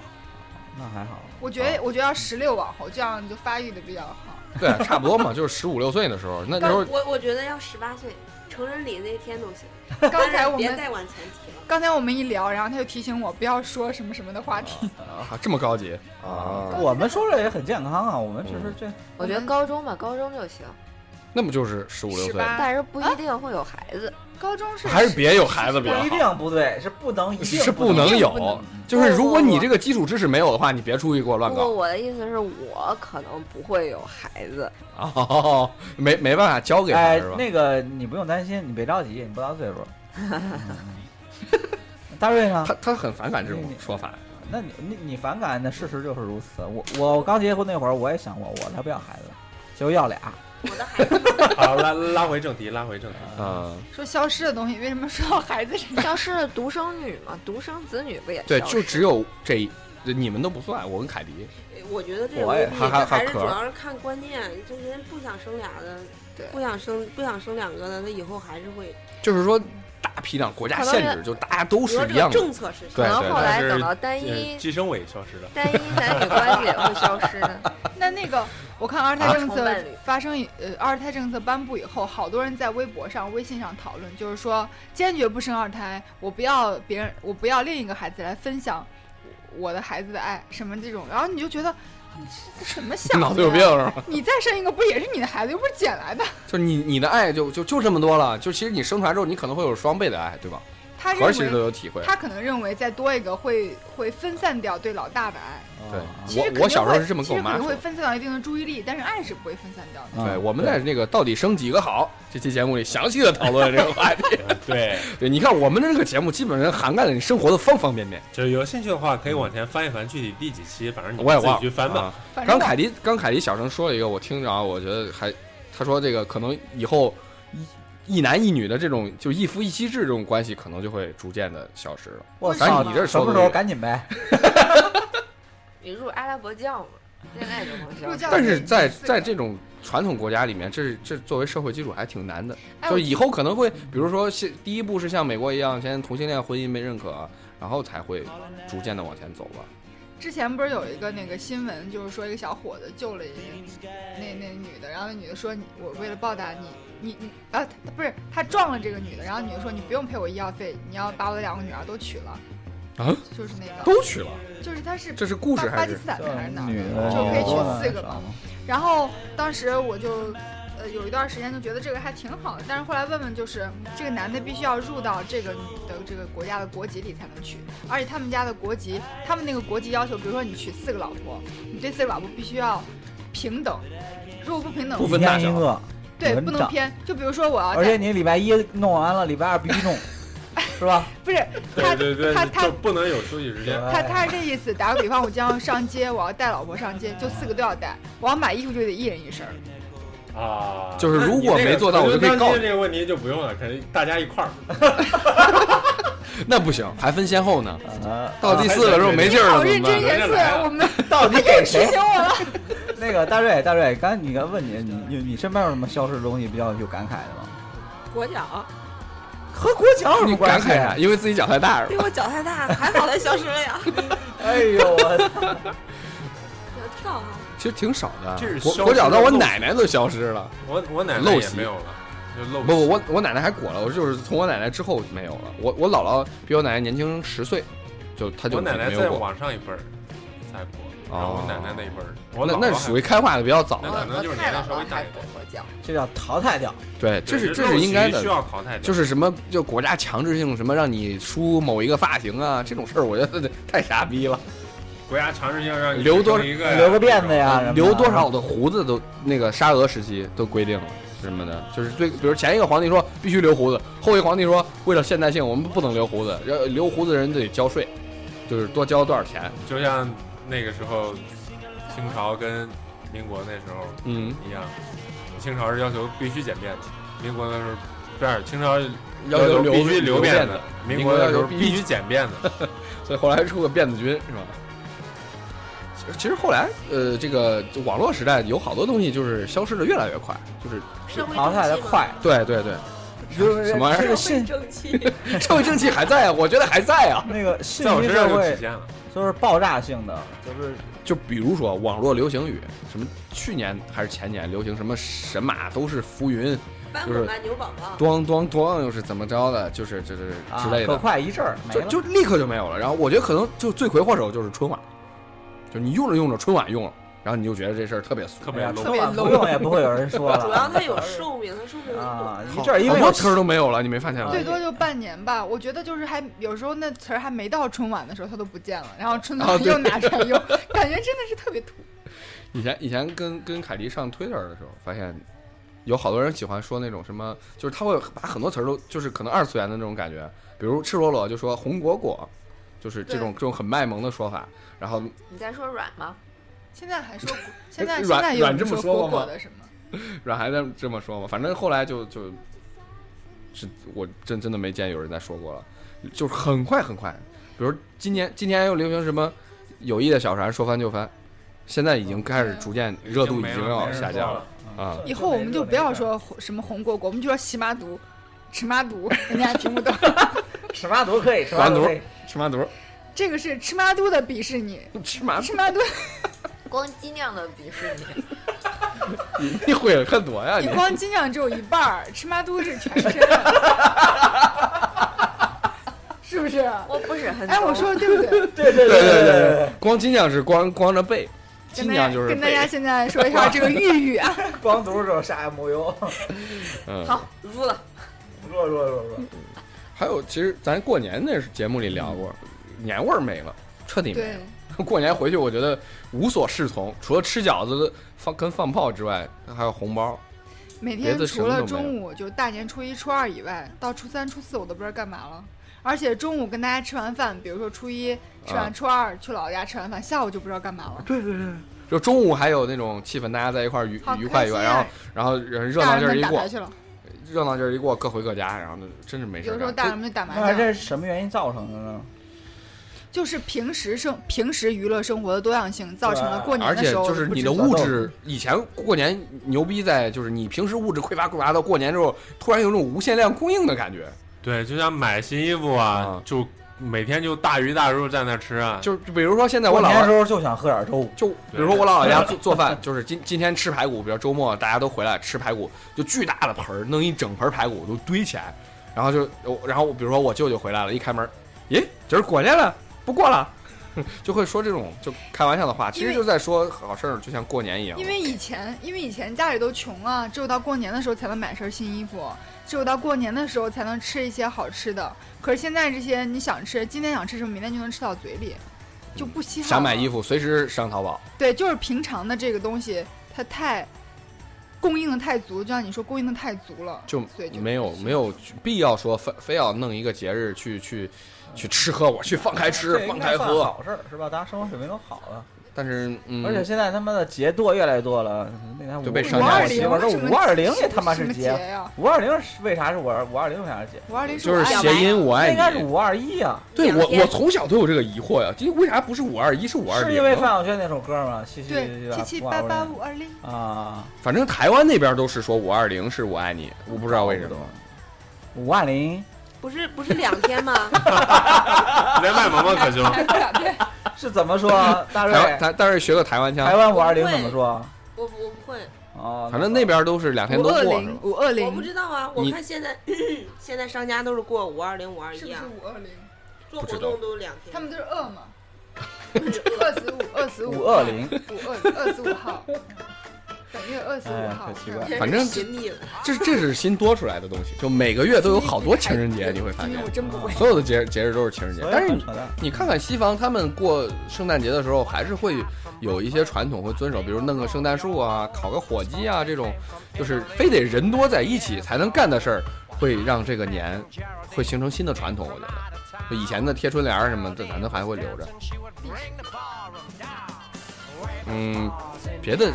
Speaker 5: 那还好。
Speaker 3: 我觉得，我觉得要十六往后，这样就发育的比较好。
Speaker 1: 对，差不多嘛，就是十五六岁的时候，那时候
Speaker 2: 我我觉得要十八岁成人礼那天都行。
Speaker 3: 刚才 我们
Speaker 2: 别再往前提了。
Speaker 3: 刚才我们一聊，然后他就提醒我不要说什么什么的话题。
Speaker 1: 啊，这么高级啊！
Speaker 5: 我们说了也很健康啊，我们只是这。
Speaker 6: 我觉得高中吧，高中就行。
Speaker 1: 那不就是十五六岁？
Speaker 6: 但是不一定会有孩子。
Speaker 3: 高中是
Speaker 1: 还是别有孩子比较
Speaker 5: 好。不一定不对，是不能，
Speaker 1: 是
Speaker 5: 不
Speaker 1: 能有。就是如果你这个基础知识没有的话，你别出去给我乱搞。
Speaker 6: 我的意思是我可能不会有孩子。
Speaker 1: 哦，没没办法交给
Speaker 5: 他是吧？那个你不用担心，你别着急，你不到岁数。大瑞呢？
Speaker 1: 他他很反感这种说法。
Speaker 5: 那你你你反感？那事实就是如此。我我刚结婚那会儿，我也想过，我才不要孩子，结果要俩。
Speaker 2: 我的孩子，好
Speaker 4: 拉拉回正题，拉回正题
Speaker 1: 啊！
Speaker 3: 说消失的东西，为什么说到孩子身上？
Speaker 6: 消失的独生女嘛，独生子女不也？
Speaker 1: 对，就只有这，你们都不算，我跟凯迪。
Speaker 2: 我觉得这个问题还是主要是看观念，就是人不想生俩的，不想生不想生两个的，他以后还是会。
Speaker 1: 就是说。大批量国家限制，就大家都是一样
Speaker 2: 的政策是。
Speaker 6: 可能后来等到单一
Speaker 4: 计生委消失了，
Speaker 6: 单一男女关系也会消失的。
Speaker 3: 那那个，我看二胎政策发生呃二胎政策颁布以后，好多人在微博上、微信上讨论，就是说坚决不生二胎，我不要别人，我不要另一个孩子来分享我的孩子的爱，什么这种，然后你就觉得。你什么想？
Speaker 1: 脑子有病是吧？
Speaker 3: 你再生一个不也是你的孩子，又不是捡来的。
Speaker 1: 就你你的爱就就就这么多了，就其实你生出来之后，你可能会有双倍的爱，对吧？
Speaker 3: 他认为
Speaker 1: 都有体会，
Speaker 3: 他可能认为再多一个会会分散掉对老大的爱。
Speaker 1: 对，我我小时候是这么跟我妈说，
Speaker 3: 可能会分散到一定的注意力，但是爱是不会分散掉
Speaker 1: 的。对，我们在那个到底生几个好这期节目里详细的讨论这个话题。
Speaker 4: 对
Speaker 1: 对，你看我们的这个节目基本上涵盖了你生活的方方面面。
Speaker 4: 就是有兴趣的话，可以往前翻一翻，具体第几期，反正你自己去翻吧。
Speaker 1: 刚凯迪刚凯迪小声说了一个，我听着啊，我觉得还他说这个可能以后。一男一女的这种就一夫一妻制这种关系，可能就会逐渐的消失了。
Speaker 5: 我操，
Speaker 1: 你这
Speaker 5: 什么时候赶紧呗？
Speaker 6: 你入阿拉伯教嘛，现在就能
Speaker 3: 教。
Speaker 1: 但是在在这种传统国家里面，这这作为社会基础还挺难的。就以后可能会，比如说，先第一步是像美国一样，先同性恋婚姻被认可，然后才会逐渐的往前走吧。
Speaker 3: 之前不是有一个那个新闻，就是说一个小伙子救了一个那那女的，然后那女的说：“你我为了报答你。”你你啊，不是他撞了这个女的，然后女的说你不用赔我医药费，你要把我的两个女儿都娶了，
Speaker 1: 啊，
Speaker 3: 就是那个
Speaker 1: 都娶了，
Speaker 3: 就是他是
Speaker 1: 这是故事
Speaker 3: 还是巴基斯坦的还是哪？
Speaker 5: 儿
Speaker 3: 的就可以娶四个嘛。然后当时我就呃有一段时间就觉得这个还挺好的，但是后来问问就是这个男的必须要入到这个女的这个国家的国籍里才能娶，而且他们家的国籍，他们那个国籍要求，比如说你娶四个老婆，你这四个老婆必须要平等，如果不平等，
Speaker 1: 不分大小。
Speaker 3: 对，不能偏。就比如说我要，
Speaker 5: 而且你礼拜一弄完了，礼拜二必须弄，是吧？
Speaker 3: 不是，他他他
Speaker 4: 不能有休息时间。
Speaker 3: 他他是这意思。打个比方，我将要上街，我要带老婆上街，就四个都要带。我要买衣服就得一人一身。
Speaker 4: 啊，
Speaker 1: 就是如果没做到，我就可以告。
Speaker 4: 这个问题就不用了，肯定大家一块儿。
Speaker 1: 那不行，还分先后呢。到第四个时候没劲儿了，
Speaker 3: 认真一次，我们
Speaker 5: 到底给
Speaker 3: 谁？我了。
Speaker 5: 那个大瑞，大瑞，刚才你刚问你，你你你身边有什么消失的东西比较有感慨的吗？
Speaker 2: 裹脚。
Speaker 5: 和裹脚有什么关系
Speaker 1: 啊？因为自己脚太大是吧？
Speaker 2: 因为我脚太大，还好它消失了呀。
Speaker 5: 哎呦我。
Speaker 2: 跳
Speaker 1: 其实挺少的，
Speaker 4: 裹
Speaker 1: 裹脚到我奶奶都消失了。
Speaker 4: 我我奶奶也没有了。不
Speaker 1: 不，我我奶奶还裹了，我就是从我奶奶之后没有了。我我姥姥比我奶奶年轻十岁，就她就
Speaker 4: 我奶奶再往上一辈儿才裹，然后我奶奶那一辈儿，我
Speaker 1: 那那属于开化的比较早
Speaker 4: 的，可能就是年龄稍微大一点。
Speaker 5: 这叫淘汰掉。
Speaker 1: 对，这是这是应该的，
Speaker 4: 需要淘汰掉。
Speaker 1: 就是什么，就国家强制性什么让你梳某一个发型啊，这种事儿，我觉得 太傻逼了。
Speaker 4: 国家强制性让你
Speaker 1: 留多
Speaker 4: 一个
Speaker 5: 留个辫子呀，
Speaker 1: 留多少的胡子都那个沙俄时期都规定了。什么的，就是最，比如前一个皇帝说必须留胡子，后一个皇帝说为了现代性，我们不能留胡子，要留胡子的人得交税，就是多交多少钱。
Speaker 4: 就像那个时候清朝跟民国那时候
Speaker 1: 嗯
Speaker 4: 一样，清朝是要求必须剪辫子，民国那时候不是清朝
Speaker 1: 要
Speaker 4: 求必须
Speaker 1: 留
Speaker 4: 辫子，
Speaker 1: 民
Speaker 4: 国要求
Speaker 1: 必
Speaker 4: 须剪辫子，
Speaker 1: 所以后来出个辫子军是吧？其实后来，呃，这个网络时代有好多东西就是消失的越来越快，就是
Speaker 5: 淘汰的快。
Speaker 1: 对对对，
Speaker 5: 就是
Speaker 1: 什么玩意儿
Speaker 5: 这个信
Speaker 2: 社会正气，
Speaker 1: 社会正气 还在啊，我觉得还在啊。
Speaker 5: 那个信
Speaker 4: 在我
Speaker 5: 息社会
Speaker 4: 身上就体现了。
Speaker 5: 都是爆炸性的，就是
Speaker 1: 就比如说网络流行语，什么去年还是前年流行什么神马都是浮云，就是
Speaker 2: 斑马牛宝宝，
Speaker 1: 咣咣咣又是怎么着的，就是就是之类的，可
Speaker 5: 快一阵儿
Speaker 1: 就。就立刻就没有了。然后我觉得可能就罪魁祸首就是春晚，就你用着用着春晚用了，然后你就觉得这事儿特别俗，
Speaker 4: 特别
Speaker 5: 特别
Speaker 4: ，low
Speaker 5: 不用也不会有人说了。
Speaker 2: 主要它有寿命，它寿命
Speaker 5: 啊，
Speaker 2: 有
Speaker 5: 一阵儿因为
Speaker 1: 好多词儿都没有了，你没发现吗？
Speaker 3: 最多就半年吧。我觉得就是还有时候那词儿还没到春晚的时候，它都不见了，然后春晚又拿出来用，感觉真的是特别土。
Speaker 1: 以前以前跟跟凯迪上 Twitter 的时候，发现有好多人喜欢说那种什么，就是他会把很多词儿都就是可能二次元的那种感觉，比如赤裸裸就说红果果，就是这种这种很卖萌的说法。然后
Speaker 6: 你在说软吗？
Speaker 3: 现在还说，现在
Speaker 1: 软
Speaker 3: 现在有人
Speaker 1: 软这么说过吗
Speaker 3: 的什么？
Speaker 1: 阮还在这么说吗，反正后来就就，是我真真的没见有人在说过了，就是很快很快，比如今年今年又流行什么友谊的小船说翻就翻，现在已经开始逐渐热度已经要下降了。啊
Speaker 3: 以后我们就不要说红什么红果果，我们就说喜妈毒、吃妈毒，人家听不懂。
Speaker 5: 吃麻毒可以，吃麻毒可以。
Speaker 1: 吃麻肚，
Speaker 3: 这个是吃妈嘟的鄙视你，
Speaker 1: 吃麻
Speaker 3: 吃妈嘟，
Speaker 6: 光鸡酿的鄙视你，
Speaker 1: 你会很多呀
Speaker 3: 你
Speaker 1: 你。
Speaker 3: 光精酿只有一半儿，吃妈嘟是全身，是不是？
Speaker 6: 我不是很
Speaker 3: 哎，我说的对不对？
Speaker 5: 对对
Speaker 1: 对对对对，光金匠是光光着背，
Speaker 3: 跟大家
Speaker 1: 金匠就是
Speaker 3: 跟大家。现在说一下这个玉玉啊，
Speaker 5: 光读时候啥也没有。
Speaker 1: 嗯，
Speaker 6: 好入了，
Speaker 5: 弱弱弱弱。
Speaker 1: 还有其实咱过年那节目里聊过，年味儿没了，彻底没了。，过年回去，我觉得无所适从，除了吃饺子、放跟放炮之外，还有红包。
Speaker 3: 每天除了中午就大年初一、初二以外，到初三、初四我都不知道干嘛了。而且中午跟大家吃完饭，比如说初一吃
Speaker 1: 啊
Speaker 3: 完，初二去姥姥家吃完饭，下午就不知道干嘛了。
Speaker 1: 对对对，就中午还有那种气氛，大家在一块儿愉愉快愉快，然后！然后人热闹劲儿一过
Speaker 3: 们打牌，去了，
Speaker 1: 热闹劲儿一过，各回各家，然后那真是没事
Speaker 3: 有的时候。大人们就打麻
Speaker 5: 那
Speaker 3: 将。
Speaker 5: 这是什么原因造成的呢？
Speaker 3: 就是平时生平时娱乐生活的多样性，造成了过年
Speaker 1: 而且
Speaker 3: 的时候
Speaker 1: 就是你的物质，以前过年牛逼在就是你平时物质匮乏匮乏到过年之后，突然有种无限量供应的感觉。
Speaker 4: 对，就像买新衣服啊
Speaker 1: 啊，
Speaker 4: 就每天就大鱼大肉在那吃啊。
Speaker 1: 就就比如说现在我姥姥
Speaker 5: 过年的时候就想喝点粥。
Speaker 1: 就 比如说我姥姥家做做饭，就是今今天吃排骨，比如周末大家都回来吃排骨，就巨大的盆儿，弄一整盆排骨都堆起来，然后就然后比如说我舅舅回来了，一开门，咦，今儿过年 了，不过了。就会说这种就开玩笑的话，其实就在说好事儿，就像过年一样。
Speaker 3: 因为以前，因为以前家里都穷啊，只有到过年的时候才能买身新衣服，只有到过年的时候才能吃一些好吃的。可是现在这些你想吃，今天想吃什么，明天就能吃到嘴里，就不稀罕。
Speaker 1: 想买衣，服，随时上淘宝。
Speaker 3: 对，就是平常的这个东西，它太供应的太足，就像你说供应的太足了，
Speaker 1: 就没有没有必要说非非要弄一个节日去去去吃喝，我去放开吃放开喝。
Speaker 5: 好事儿是吧？大家生活水平都好了，
Speaker 1: 但是嗯，
Speaker 5: 而且现在他妈的节多越来越多了。那天五
Speaker 1: 就被上
Speaker 3: 架了
Speaker 5: 我媳妇儿说五二零也他妈是节，
Speaker 3: 节呀？
Speaker 5: 五二零是为啥是五二五二零为啥是节？
Speaker 3: 五二零
Speaker 1: 就是谐音我爱
Speaker 5: 你应该是
Speaker 1: 你。
Speaker 5: 五二一啊，
Speaker 1: 对我我从小都有这个疑惑呀，这为啥不是五二一是五二零？
Speaker 5: 是因为范晓萱那首歌吗？七七
Speaker 3: 对七七八八
Speaker 5: 五
Speaker 3: 五二零，
Speaker 5: 啊，
Speaker 1: 反正台湾那边都是说五二零是我爱你，我不知道为什么。
Speaker 5: 五二零
Speaker 2: 不是不是两天吗？
Speaker 4: 连麦萌萌吗，可兄？
Speaker 3: 对，
Speaker 5: 是怎么说？大
Speaker 1: 台湾
Speaker 5: 瑞，
Speaker 1: 台大瑞学个台湾腔台，
Speaker 5: 湾五二零怎么说？
Speaker 2: 我我不会，
Speaker 5: 哦，
Speaker 1: 反正那边都是两天
Speaker 3: 五
Speaker 1: 都过是吧？
Speaker 3: 零五二
Speaker 2: 我不
Speaker 3: 零，
Speaker 2: 知道啊。我
Speaker 1: 你
Speaker 2: 看现在 现在商家都是过五二零五二
Speaker 3: 是不是
Speaker 2: 一啊，
Speaker 3: 五二零？
Speaker 2: 做活
Speaker 1: 不知道
Speaker 2: 动都两天。
Speaker 3: 他们都是饿嘛，二十五二十五
Speaker 5: 五二零，
Speaker 3: 五二二十五号，本月二十五号
Speaker 5: 哎可奇怪
Speaker 1: 反正这这是新多出来的东西，就每个月都有好多情人节，你会发现
Speaker 3: 我，真不会。
Speaker 1: 所有的节节日都是情人节但是你。你看看西方，他们过圣诞节的时候还是会有一些传统会遵守，比如弄个圣诞树啊、烤个火鸡啊这种，就是非得人多在一起才能干的事儿，会让这个年会形成新的传统。我觉得，就以前的贴春联儿什么的，咱都还会留着。嗯，别的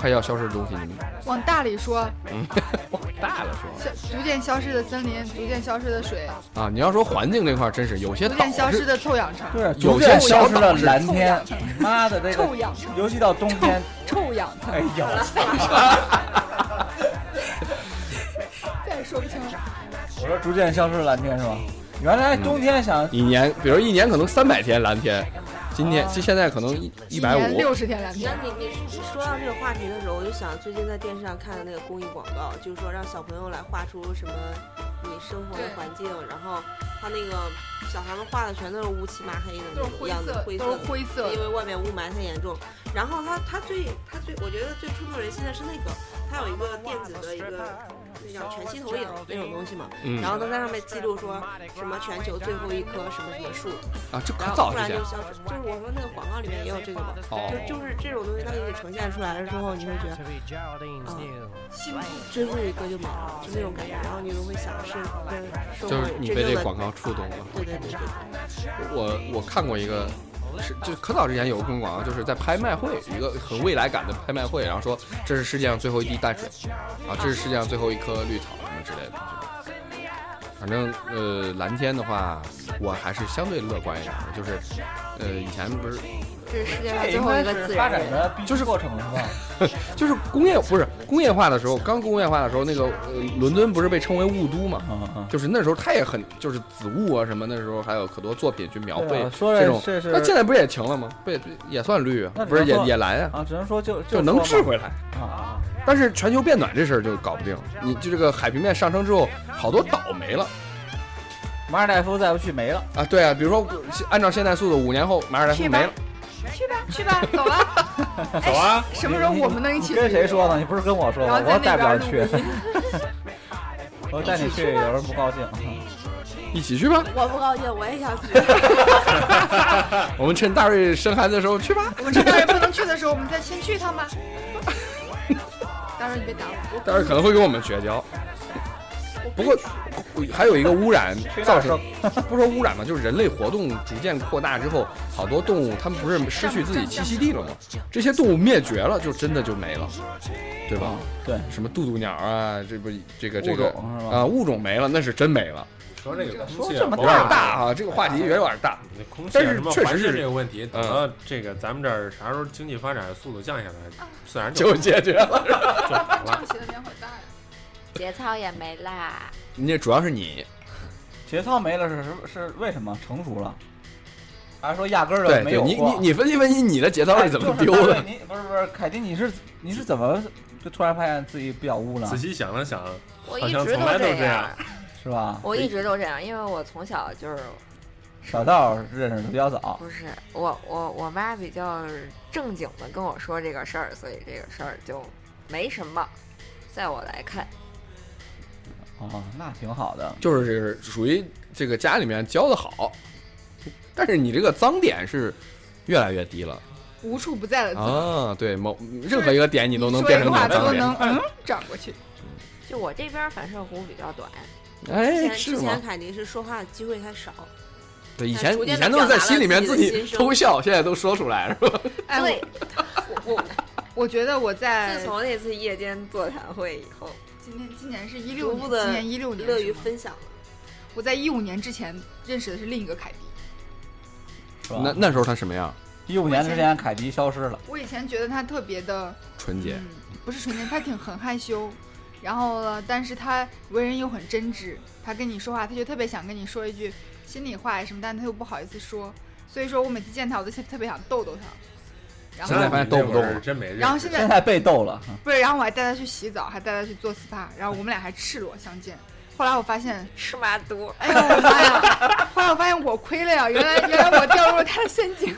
Speaker 1: 快要消失的东西，你们。
Speaker 3: 往大里说，
Speaker 1: 往大了说。
Speaker 3: 消逐渐消失的森林，逐渐消失的水，
Speaker 1: 啊。你要说环境这块儿，真是有些
Speaker 3: 逐
Speaker 1: 岛
Speaker 3: 渐消失的臭氧层，
Speaker 5: 对，
Speaker 1: 有些
Speaker 5: 逐渐消失了
Speaker 1: 小岛是
Speaker 5: 蓝天，妈的这个，
Speaker 3: 臭氧层，
Speaker 5: 尤其到冬天，
Speaker 3: 臭氧层。
Speaker 5: 哎，呦，
Speaker 3: 再也说不清了。
Speaker 5: 我说逐渐消失蓝天是吧？原来冬天想
Speaker 1: 一年，比如一年可能三百天蓝天，今天就现在可能一一百五
Speaker 3: 六十天两
Speaker 2: 天。那你你你说到这个话题的时候，我就想最近在电视上看的那个公益广告，就是说让小朋友来画出什么你生活的环境，然后他那个小孩们画的全都是乌漆麻黑的那种样子，灰色
Speaker 3: 灰色，
Speaker 2: 因为外面雾霾太严重。然后他他最他最我觉得最触动人心的是那个，他有一个电子的一个。那叫全息投影那种东西嘛，然后他在上面记录说什么全球最后一棵什么什么树
Speaker 1: 啊，这
Speaker 2: 然后突然就消失。就是我说那个广告里面也有这个嘛，就就是这种东西，它给你呈现出来了之后，你会觉得啊，最后一个就没了，就那种感觉。然后你就会想是跟
Speaker 1: 就是你被这个广告触动了。
Speaker 2: 对对对对。
Speaker 1: 我我看过一个。是，就可早之前有个公广告，就是在拍卖会，一个很未来感的拍卖会，然后说这是世界上最后一滴淡水，啊，这是世界上最后一颗绿草什么之类的。反正呃，蓝天的话，我还是相对乐观一点的，就是呃，以前不是。
Speaker 2: 这是世界上最后一个自然
Speaker 5: 的，
Speaker 1: 就是
Speaker 5: 过程是吧？
Speaker 1: 就是工业不是工业化的时候，刚工业化的时候，那个呃，伦敦不是被称为雾都嘛？就是那时候它也很就是紫雾啊什么，那时候还有可多作品去描绘这种。那现在不是也晴了吗？不也也算绿啊？不是也也蓝啊？
Speaker 5: 啊，只能说就
Speaker 1: 就能治回来啊。但是全球变暖这事儿就搞不定，你就这个海平面上升之后，好多岛没了。
Speaker 5: 马尔代夫再不去没了
Speaker 1: 啊？对啊，比如说按照现在速度，五年后马尔代夫没了。
Speaker 3: 去吧，去吧，走啊，
Speaker 4: 走啊！
Speaker 3: 什么时候我们能一起？
Speaker 5: 跟谁说呢？你不是跟我说吗？我带不了去。我带你去，有人不高兴。
Speaker 1: 一起去吧。
Speaker 2: 我不高兴，我也想去。
Speaker 1: 我们趁大瑞生孩子的时候去吧。
Speaker 3: 我们趁大瑞不能去的时候，我们再先去一趟吧。大瑞，你别打我。
Speaker 1: 大瑞可能会跟我们绝交。不过，还有一个污染造成，不说污染嘛，就是人类活动逐渐扩大之后，好多动物它们不是失去自己栖息地了吗？这些动物灭绝了，就真的就没了，对吧？
Speaker 5: 对，
Speaker 1: 什么渡渡鸟啊，这不这个这个啊物种没了，那是真没了。
Speaker 4: 说这个空气
Speaker 5: 有点
Speaker 1: 大啊，这个话题有点大。
Speaker 4: 那空气什么环境这个问题，等到这个咱们这儿啥时候经济发展速度降下来，自然
Speaker 1: 就解决了。
Speaker 6: 节操也没啦，
Speaker 1: 那主要是你，
Speaker 5: 节操没了是是是为什么？成熟了，还是说压根儿就没有？
Speaker 1: 你你你分析分析你的节操是怎么丢的？
Speaker 5: 你不是不是凯迪，你是你是怎么就突然发现自己比较污呢？
Speaker 4: 仔细想了想，
Speaker 6: 我一直都这
Speaker 4: 样，
Speaker 5: 是吧？
Speaker 6: 我一直都这样，因为我从小就是
Speaker 5: 小道认识的比较早。
Speaker 6: 不是我我我妈比较正经的跟我说这个事儿，所以这个事儿就没什么，在我来看。
Speaker 5: 哦，那挺好的，
Speaker 1: 就是这个属于这个家里面教的好，但是你这个脏点是越来越低了，
Speaker 3: 无处不在的脏
Speaker 1: 啊，对，某任何一个点你都能变成
Speaker 3: 脏
Speaker 1: 点，
Speaker 3: 能嗯 转过去。
Speaker 6: 就我这边反射弧比较短，
Speaker 1: 哎，
Speaker 2: 之前凯迪是说话的机会太少，
Speaker 1: 对，以前以前都是在心里面自己偷笑，现在都说出来是吧？
Speaker 6: 对，
Speaker 3: 我我觉得我在
Speaker 2: 自从那次夜间座谈会以后。
Speaker 3: 今年今年是一六年，今年一六年
Speaker 2: 乐于分享。
Speaker 3: 我在一五年之前认识的是另一个凯迪，
Speaker 1: 那那时候他什么样？
Speaker 5: 一五年之前凯迪消失了。
Speaker 3: 我以前觉得他特别的
Speaker 1: 纯洁，
Speaker 3: 不是纯洁，他挺很害羞，然后呢，但是他为人又很真挚。他跟你说话，他就特别想跟你说一句心里话呀什么，但他又不好意思说。所以说我每次见他，我都特别想逗逗他。
Speaker 1: 现在发现逗不逗
Speaker 4: 真没
Speaker 3: 然后现在
Speaker 5: 现在被逗了，
Speaker 3: 不是，然后我还带他去洗澡，还带他去做 SPA，然后我们俩还赤裸相见。后来我发现
Speaker 6: 吃嘛多，
Speaker 3: 哎呦我妈呀！后来我发现我亏了呀，原来原来我掉入了他的陷阱。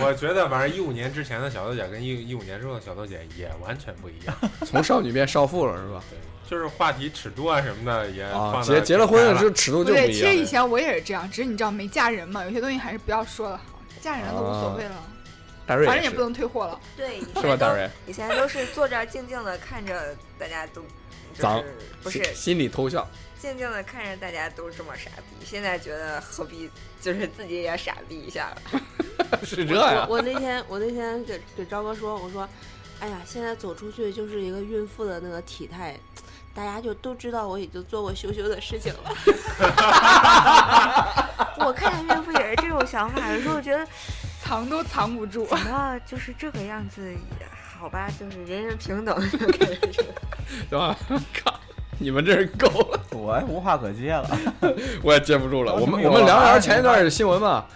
Speaker 4: 我觉得反正一五年之前的小豆姐跟一一五年之后的小豆姐也完全不一样，
Speaker 1: 从少女变少妇了是吧？
Speaker 4: 对，就是话题尺度啊什么的也
Speaker 1: 啊结结了婚了之后尺度就不一样。
Speaker 3: 其实以前我也是这样，只是你知道没嫁人嘛，有些东西还是不要说了好，嫁人了都无所谓了。
Speaker 1: 反
Speaker 3: 正也不能退货了。
Speaker 6: 对，
Speaker 1: 是吧？大瑞，
Speaker 6: 以前都是坐这儿静静的看着大家都
Speaker 1: 脏，
Speaker 6: 不是
Speaker 1: 心里偷笑，
Speaker 6: 静静的看着大家都这么傻逼。现在觉得何必，就是自己也傻逼一下了。
Speaker 1: 是这样？
Speaker 2: 我那天我那天给给昭哥说，我说，哎呀，现在走出去就是一个孕妇的那个体态，大家就都知道我已经做过羞羞的事情了。
Speaker 6: 我看见孕妇也是这种想法，有时候觉得。
Speaker 3: 藏都藏不住，
Speaker 6: 怎么就是这个样子？好吧，就是人人平等，
Speaker 1: 是吧？靠，你们这是够了，
Speaker 5: 我无话可接了，
Speaker 1: 我也接不住了。我们我们聊聊前一段的新闻吧。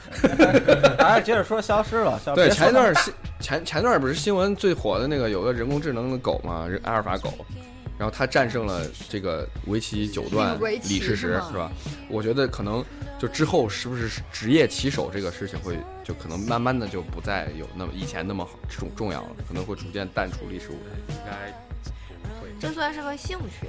Speaker 5: 还是接着说消失了。
Speaker 1: 对，前一段新前前段不是新闻最火的那个有个人工智能的狗嘛，阿尔法狗，然后他战胜了这个围棋九段李世石，是吧？我觉得可能就之后是不是职业棋手这个事情会就可能慢慢的就不再有那么以前那么好重重要了，可能会逐渐淡出历史舞台。应该。
Speaker 6: 这算是个兴趣，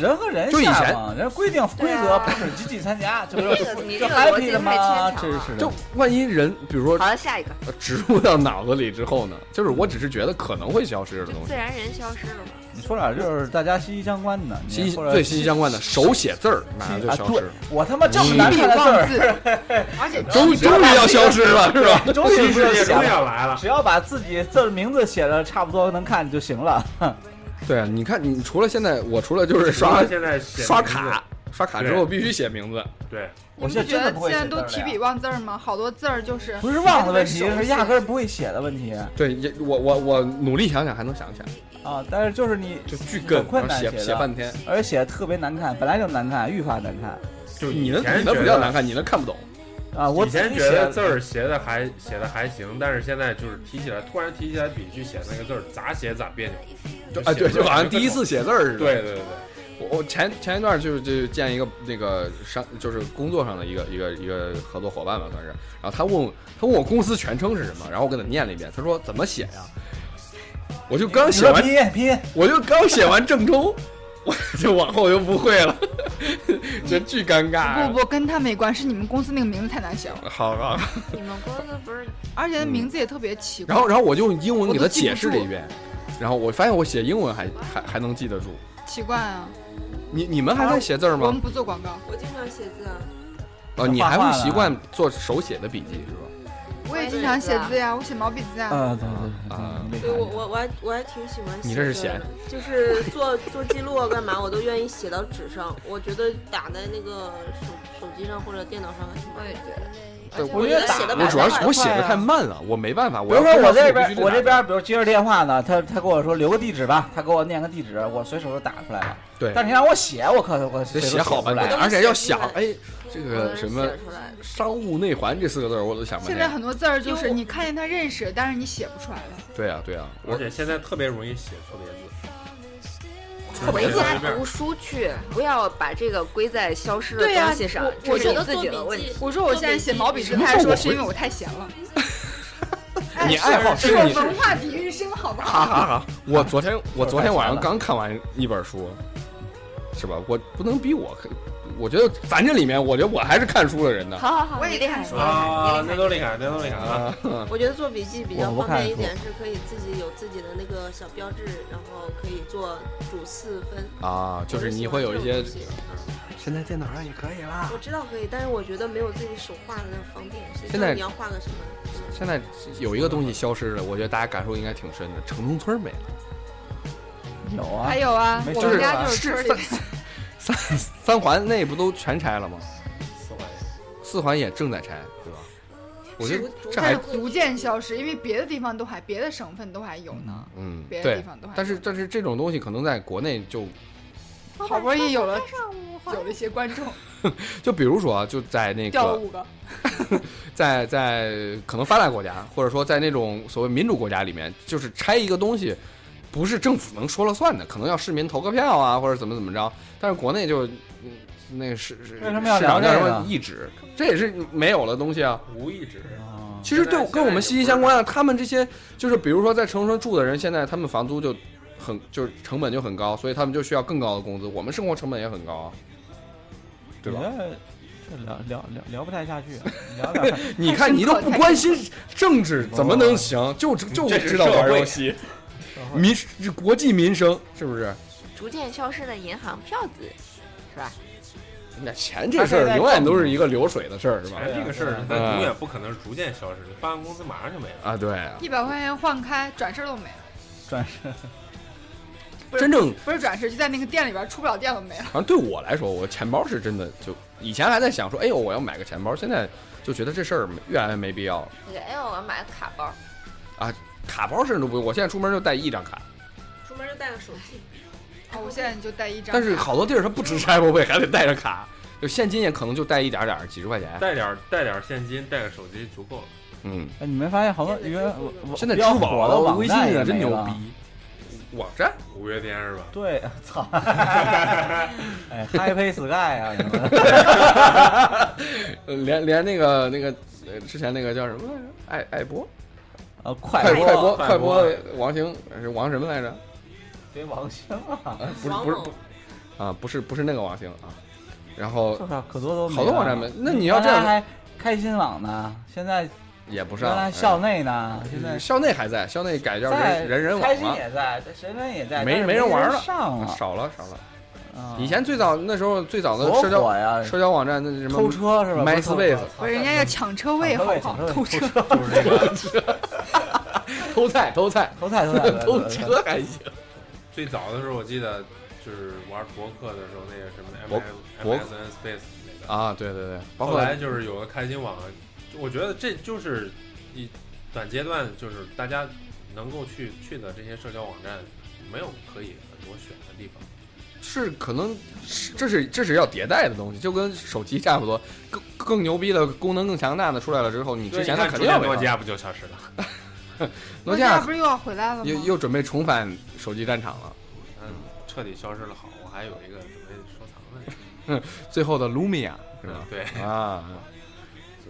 Speaker 5: 人和人
Speaker 1: 就以前
Speaker 5: 人规定规则不准积极参加，就
Speaker 6: 你这
Speaker 5: 个
Speaker 6: 逻辑
Speaker 5: 太
Speaker 6: 牵
Speaker 5: 强了。
Speaker 1: 就万一人，比如说
Speaker 6: 好了，下一个
Speaker 1: 植入到脑子里之后呢？就是我只是觉得可能会消失的东西，
Speaker 6: 自然人消失了吗？
Speaker 5: 你说点就是大家息息相关的，
Speaker 1: 息最息息相关的手写字儿马上就消失。
Speaker 5: 我他妈这么难看的字
Speaker 3: 儿，而且
Speaker 1: 终终于要消失了，是吧？
Speaker 5: 终于
Speaker 4: 要来了，
Speaker 5: 只要把自己字名字写的差不多能看就行了。
Speaker 1: 对啊，你看，你除了现在，我除了就是刷
Speaker 4: 现在
Speaker 1: 刷卡，刷卡之后必须写名字。
Speaker 4: 对，
Speaker 3: 我
Speaker 5: 现
Speaker 3: 在觉得现在都提笔忘字儿吗？好多字儿就是
Speaker 5: 不是忘的问题，是压根儿不会写的问题。
Speaker 1: 对，也我我我努力想想还能想起来
Speaker 5: 啊，但是就是你
Speaker 1: 就巨更
Speaker 5: 困难
Speaker 1: 写写半天，
Speaker 5: 而且写的特别难看，本来就难看，愈发难看。
Speaker 1: 就你的你的比较难看，你的看不懂。
Speaker 5: 啊，我
Speaker 4: 以前觉得字儿写的还写的还行，但是现在就是提起来，突然提起来笔去写那个字儿，咋写咋别扭。
Speaker 1: 就啊，对，就好像第一次写字儿似的。
Speaker 4: 对对对，
Speaker 1: 我我前前一段就是就见一个那个商，就是工作上的一个一个一个合作伙伴吧，算是。然后他问他问我公司全称是什么，然后我给他念了一遍，他说怎么写呀？我就刚写完
Speaker 5: 拼音拼音，
Speaker 1: 我就刚写完郑州。我就往后就不会了，这巨尴尬。
Speaker 3: 不不，跟他没关，是你们公司那个名字太难写了。
Speaker 1: 好好。
Speaker 6: 你们公司不是，
Speaker 3: 而且名字也特别奇怪。
Speaker 1: 然后然后我就用英文给他解释了一遍，然后我发现我写英文还还还能记得住。
Speaker 3: 奇怪啊！
Speaker 1: 你你们还在写字吗？
Speaker 3: 我们不做广告，
Speaker 2: 我经常写字啊。
Speaker 1: 哦，你还会习惯做手写的笔记是吧？
Speaker 3: 我也经常写字呀，我写毛笔字啊。
Speaker 5: 啊，对对啊，
Speaker 2: 对我我我还我还挺喜欢。
Speaker 1: 你这是闲？
Speaker 2: 就是做做记录啊，干嘛我都愿意写到纸上。我觉得打在那个手手机上或者电脑上，
Speaker 6: 我也觉得。
Speaker 1: 对，
Speaker 2: 我觉得写的
Speaker 1: 我主要是我写的太慢了，我没办法。
Speaker 5: 比如说我这边我这边，比如接着电话呢，他他跟我说留个地址吧，他给我念个地址，我随手就打出来了。
Speaker 1: 对。
Speaker 5: 但是你让我写，我可我
Speaker 1: 写好半天，而且要想，哎，这个什么商务内环这四个字，我都想不。
Speaker 3: 现在很多字儿就是你看见他认识，但是你写不出来了。
Speaker 1: 对啊对啊，
Speaker 4: 而且现在特别容易写错别字。
Speaker 6: 回家读书去，不要把这个归在消失的东西上。
Speaker 2: 我觉得
Speaker 6: 自己的问题。
Speaker 3: 我说我现在写毛笔字，他还说是因为我太闲了。
Speaker 1: 你爱好
Speaker 3: 是
Speaker 1: 你
Speaker 3: 文化底蕴深，好不好？
Speaker 1: 好好好，我昨天我昨天晚上刚看完一本书，是吧？我不能逼我。我觉得咱这里面，我觉得我还是看书的人呢。
Speaker 6: 好好好，
Speaker 3: 我也看书
Speaker 4: 啊，那都厉害，那都厉害啊！
Speaker 2: 我觉得做笔记比较方便一点，是可以自己有自己的那个小标志，然后可以做主次分
Speaker 1: 啊。就是你会有一些，
Speaker 5: 现在电脑上也可以啦。
Speaker 2: 我知道可以，但是我觉得没有自己手画的那个方便。
Speaker 1: 现在
Speaker 2: 你要画个什么？
Speaker 1: 现在有一个东西消失了，我觉得大家感受应该挺深的，城中村没了。
Speaker 5: 有啊，
Speaker 3: 还有啊，我们家就是村里。
Speaker 1: 三 三环那不都全拆了吗？
Speaker 4: 四环，
Speaker 1: 四环也正在拆，对吧？我觉得这还
Speaker 3: 逐渐消失，因为别的地方都还，别的省份都还有呢。
Speaker 1: 嗯，
Speaker 3: 别的地方都还。
Speaker 1: 但是但是这种东西可能在国内就
Speaker 3: 好不容易有了有了一些观众。
Speaker 1: 就比如说，就在那个 在在可能发达国家，或者说在那种所谓民主国家里面，就是拆一个东西。不是政府能说了算的，可能要市民投个票啊，或者怎么怎么着。但是国内就，那个是是市场叫什么意志，这也是没有了东西啊。
Speaker 4: 无意志
Speaker 1: 啊，其实对跟我们息息相关啊。他们这些就是，比如说在城市住的人，现在他们房租就很就是成本就很高，所以他们就需要更高的工资。我们生活成本也很高啊，对吧？
Speaker 5: 这聊聊聊聊不太下去。聊
Speaker 1: 点，你看你都不关心政治，怎么能行？就就知道玩游戏。民国际民生是不是？
Speaker 6: 逐渐消失的银行票子，是吧？
Speaker 1: 那钱这事儿永远都是一个流水的事儿，是吧？
Speaker 4: 钱这个事儿，它永远不可能是逐渐消失，发完工资马上就没了
Speaker 1: 啊！对，
Speaker 3: 一百块钱换开，转身都没了。
Speaker 5: 转身，
Speaker 1: 真正
Speaker 3: 不是转身，就在那个店里边出不了店都没了。
Speaker 1: 反正对我来说，我钱包是真的，就以前还在想说，哎呦，我要买个钱包，现在就觉得这事儿越来越没必要了。
Speaker 6: 哎呦，我要买个卡包
Speaker 1: 啊！卡包甚至都不用，我现在出门就带一张卡，
Speaker 2: 出门就带个手机。
Speaker 3: 哦我现在就带一张。
Speaker 1: 但是好多地儿它不支持 Apple Pay，还得带着卡，就现金也可能就带一点点，几十块钱。
Speaker 4: 带点带点现金，带个手机足够了。
Speaker 1: 嗯，
Speaker 5: 哎，你没发现好多因为
Speaker 1: 现在支付宝、微信
Speaker 5: 也
Speaker 1: 真牛逼。网站
Speaker 4: 五月天是吧？
Speaker 5: 对，操！哎，Happy Sky 啊，
Speaker 1: 连连那个那个之前那个叫什么来着爱爱播，
Speaker 5: 呃，
Speaker 1: 快
Speaker 5: 快
Speaker 1: 播快播王星是王什么来着？
Speaker 5: 别王星啊，
Speaker 1: 不是 不是不啊，不是不是那个王星啊。然后
Speaker 5: 可多都
Speaker 1: 好多网站没，那你要这样
Speaker 5: 还开心网呢？现在。
Speaker 1: 也不上，
Speaker 5: 原来校内呢，现在
Speaker 1: 校内还在，校内改叫人人人网
Speaker 5: 开心也在，人人也在，
Speaker 1: 没
Speaker 5: 没
Speaker 1: 人玩了，
Speaker 5: 上了，
Speaker 1: 少了少了。以前最早那时候最早的社交社交网站那什么
Speaker 5: 偷车是吧
Speaker 1: ？MySpace，
Speaker 3: 不是人家要抢车位，好不好？偷车
Speaker 4: 就是这个，
Speaker 1: 偷菜偷菜
Speaker 5: 偷菜偷
Speaker 1: 菜 偷车还行。
Speaker 4: 最早的时候我记得就是玩博客的时候，那个什么 M M S N Space 那个
Speaker 1: 啊，对对对，
Speaker 4: 后来就是有了开心网。我觉得这就是一短阶段，就是大家能够去去的这些社交网站，没有可以很多选的地方。
Speaker 1: 是可能，这是这是要迭代的东西，就跟手机差不多，更更牛逼的功能更强大的出来了之后，你之前的肯定
Speaker 4: 诺基亚不就消失了？
Speaker 3: 诺基亚不是又要回来了吗？
Speaker 1: 又又准备重返手机战场了。
Speaker 4: 嗯，彻底消失了。好，我还有一个准备收
Speaker 1: 藏的，最后的 Lumia 是吧？
Speaker 4: 对
Speaker 1: 啊，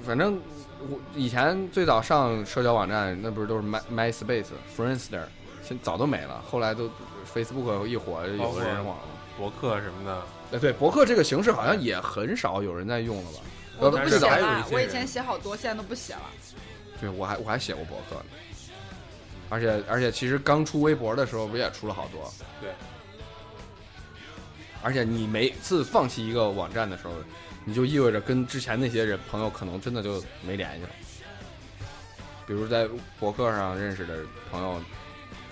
Speaker 1: 反正。我以前最早上社交网站，那不是都是 My MySpace、Friendster，现早都没了。后来都 Facebook 一火，有的人网
Speaker 4: 博客什么的。
Speaker 1: 哎，对，博客这个形式好像也很少有人在用了吧？
Speaker 3: 我都不写了，我以前写好多，现在都不写了。
Speaker 1: 对，我还我还写过博客呢。而且而且，其实刚出微博的时候，不也出了好多？
Speaker 4: 对。
Speaker 1: 而且你每次放弃一个网站的时候。你就意味着跟之前那些人朋友可能真的就没联系了，比如在博客上认识的朋友，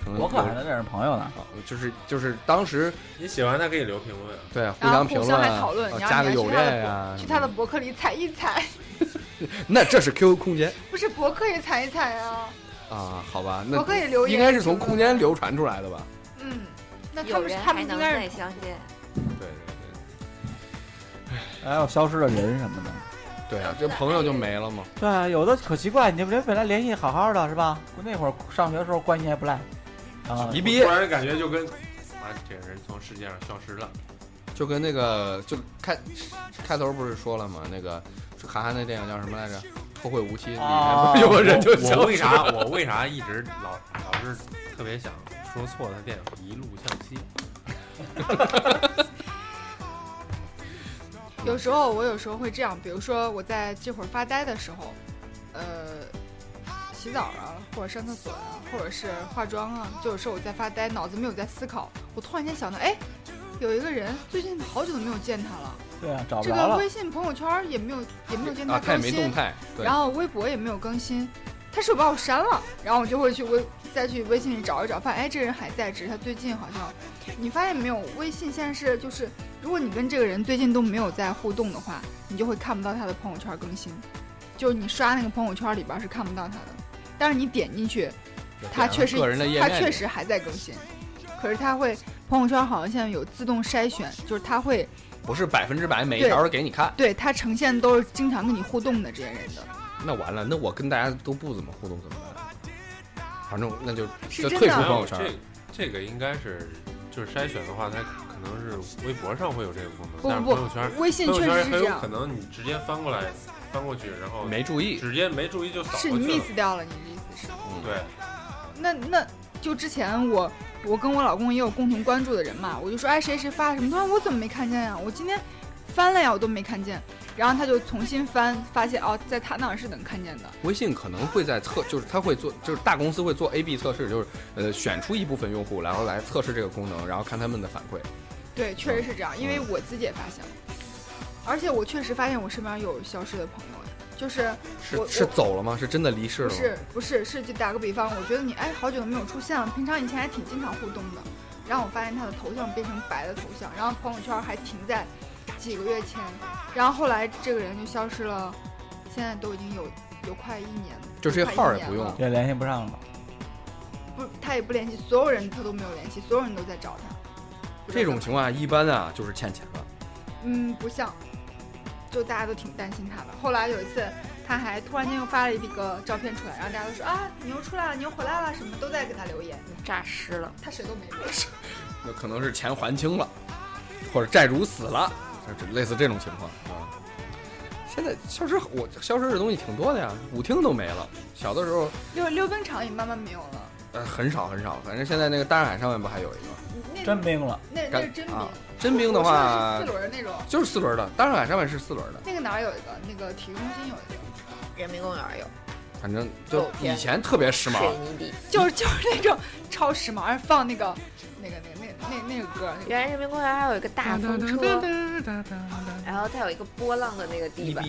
Speaker 5: 博客还能认识朋友呢？
Speaker 1: 就是就是当时
Speaker 4: 你喜欢他可以留评论，
Speaker 1: 对，互相评论，
Speaker 3: 还讨论，
Speaker 1: 加个友恋呀，
Speaker 3: 去他的博客里踩一踩。
Speaker 1: 那这是 QQ 空间，
Speaker 3: 不是博客也踩一踩
Speaker 1: 啊？啊，好吧，那
Speaker 3: 博客也留
Speaker 1: 言，应该是从空间流传出来的吧？
Speaker 3: 嗯，那他们他们应该是
Speaker 6: 相见。
Speaker 1: 对对。
Speaker 5: 还有消失的人什么的，
Speaker 1: 对啊，这朋友就没了嘛？
Speaker 5: 对啊，有的可奇怪，你们人本来联系好好的，是吧？那会儿上学的时候关系还不赖，啊，
Speaker 1: 一毕业
Speaker 4: 突然感觉就跟啊，这个人从世界上消失了，
Speaker 1: 就跟那个就开开头不是说了吗？那个韩寒那电影叫什么来着？后会无期。里面有个人就
Speaker 4: 我为啥我为啥一直老老是特别想说错的电影《一路向西 》。
Speaker 3: 有时候我有时候会这样，比如说我在这会儿发呆的时候，呃，洗澡啊，或者上厕所啊，或者是化妆啊，就有时候我在发呆，脑子没有在思考，我突然间想到，哎，有一个人最近好久都没有见他了，
Speaker 5: 对啊，找不
Speaker 3: 着了。这个微信朋友圈也没有也没有见他更
Speaker 1: 新，动态，
Speaker 3: 然后微博也没有更新，他是不是把我删了？然后我就会去微再去微信里找一找，发现哎，这人还在，只是他最近好像，你发现没有？微信现在是就是。如果你跟这个人最近都没有在互动的话，你就会看不到他的朋友圈更新，就是你刷那个朋友圈里边是看不到他的，但是你点进去，它确实它确实还在更新，可是它会朋友圈好像现在有自动筛选，就是它会
Speaker 1: 不是百分之百每一条都给你看，
Speaker 3: 对它呈现都是经常跟你互动的这些人的。
Speaker 1: 那完了，那我跟大家都不怎么互动怎么办？反正那就
Speaker 3: 就
Speaker 1: 退出朋友圈。
Speaker 4: 这这个应该是就是筛选的话，它。可能是微博上会有这个功能，
Speaker 3: 但是朋
Speaker 4: 友圈、
Speaker 3: 微信确实是这样。
Speaker 4: 可能你直接翻过来、翻过去，然后
Speaker 1: 没注意，
Speaker 4: 直接没注意就扫过去了
Speaker 3: 是你 miss 掉了，你？
Speaker 4: 对。
Speaker 3: 那那就之前我我跟我老公也有共同关注的人嘛，我就说哎谁谁发什么，他说我怎么没看见呀？我今天翻了呀，我都没看见。然后他就重新翻，发现哦，在他那儿是能看见的。
Speaker 1: 微信可能会在测，就是他会做，就是大公司会做 A/B 测试，就是呃选出一部分用户，然后来测试这个功能，然后看他们的反馈。
Speaker 3: 对，确实是这样，因为我自己也发现了，而且我确实发现我身边有消失的朋友，就是
Speaker 1: 是是走了吗？是真的离世了？
Speaker 3: 不是，不是，是就打个比方，我觉得你哎，好久都没有出现了，平常以前还挺经常互动的，然后我发现他的头像变成白的头像，然后朋友圈还停在几个月前，然后后来这个人就消失了，现在都已经有有快一年了，
Speaker 1: 就这号也不用，
Speaker 5: 也联系不上了，
Speaker 3: 不，他也不联系，所有人他都没有联系，所有人都在找他。
Speaker 1: 这种情况下一般啊就是欠钱了。
Speaker 3: 嗯，不像，就大家都挺担心他的。后来有一次，他还突然间又发了一个照片出来，然后大家都说啊，你又出来了，你又回来了，什么都在给他留言。
Speaker 6: 诈尸了，
Speaker 3: 他谁都没留。
Speaker 1: 那可能是钱还清了，或者债主死了，类似这种情况啊。现在消失，我消失的东西挺多的呀，舞厅都没了。小的时候，
Speaker 3: 溜溜冰场也慢慢没有了。
Speaker 1: 呃，很少很少，反正现在那个大上海上面不还有一
Speaker 3: 个
Speaker 5: 真冰了？
Speaker 3: 那那是真冰。
Speaker 1: 真冰的话，
Speaker 3: 四轮那种，
Speaker 1: 就是四轮的。大上海上面是四轮的。
Speaker 3: 那个哪儿有一个？那个体育中心有一个，
Speaker 6: 人民公园有。
Speaker 1: 反正就以前特别时髦，
Speaker 6: 水泥地，
Speaker 3: 就是 就是那种超时髦，而放那个那个那个那那那个歌。
Speaker 6: 原来人民公园还有一个大风车，然后它有一个波浪的那个地板，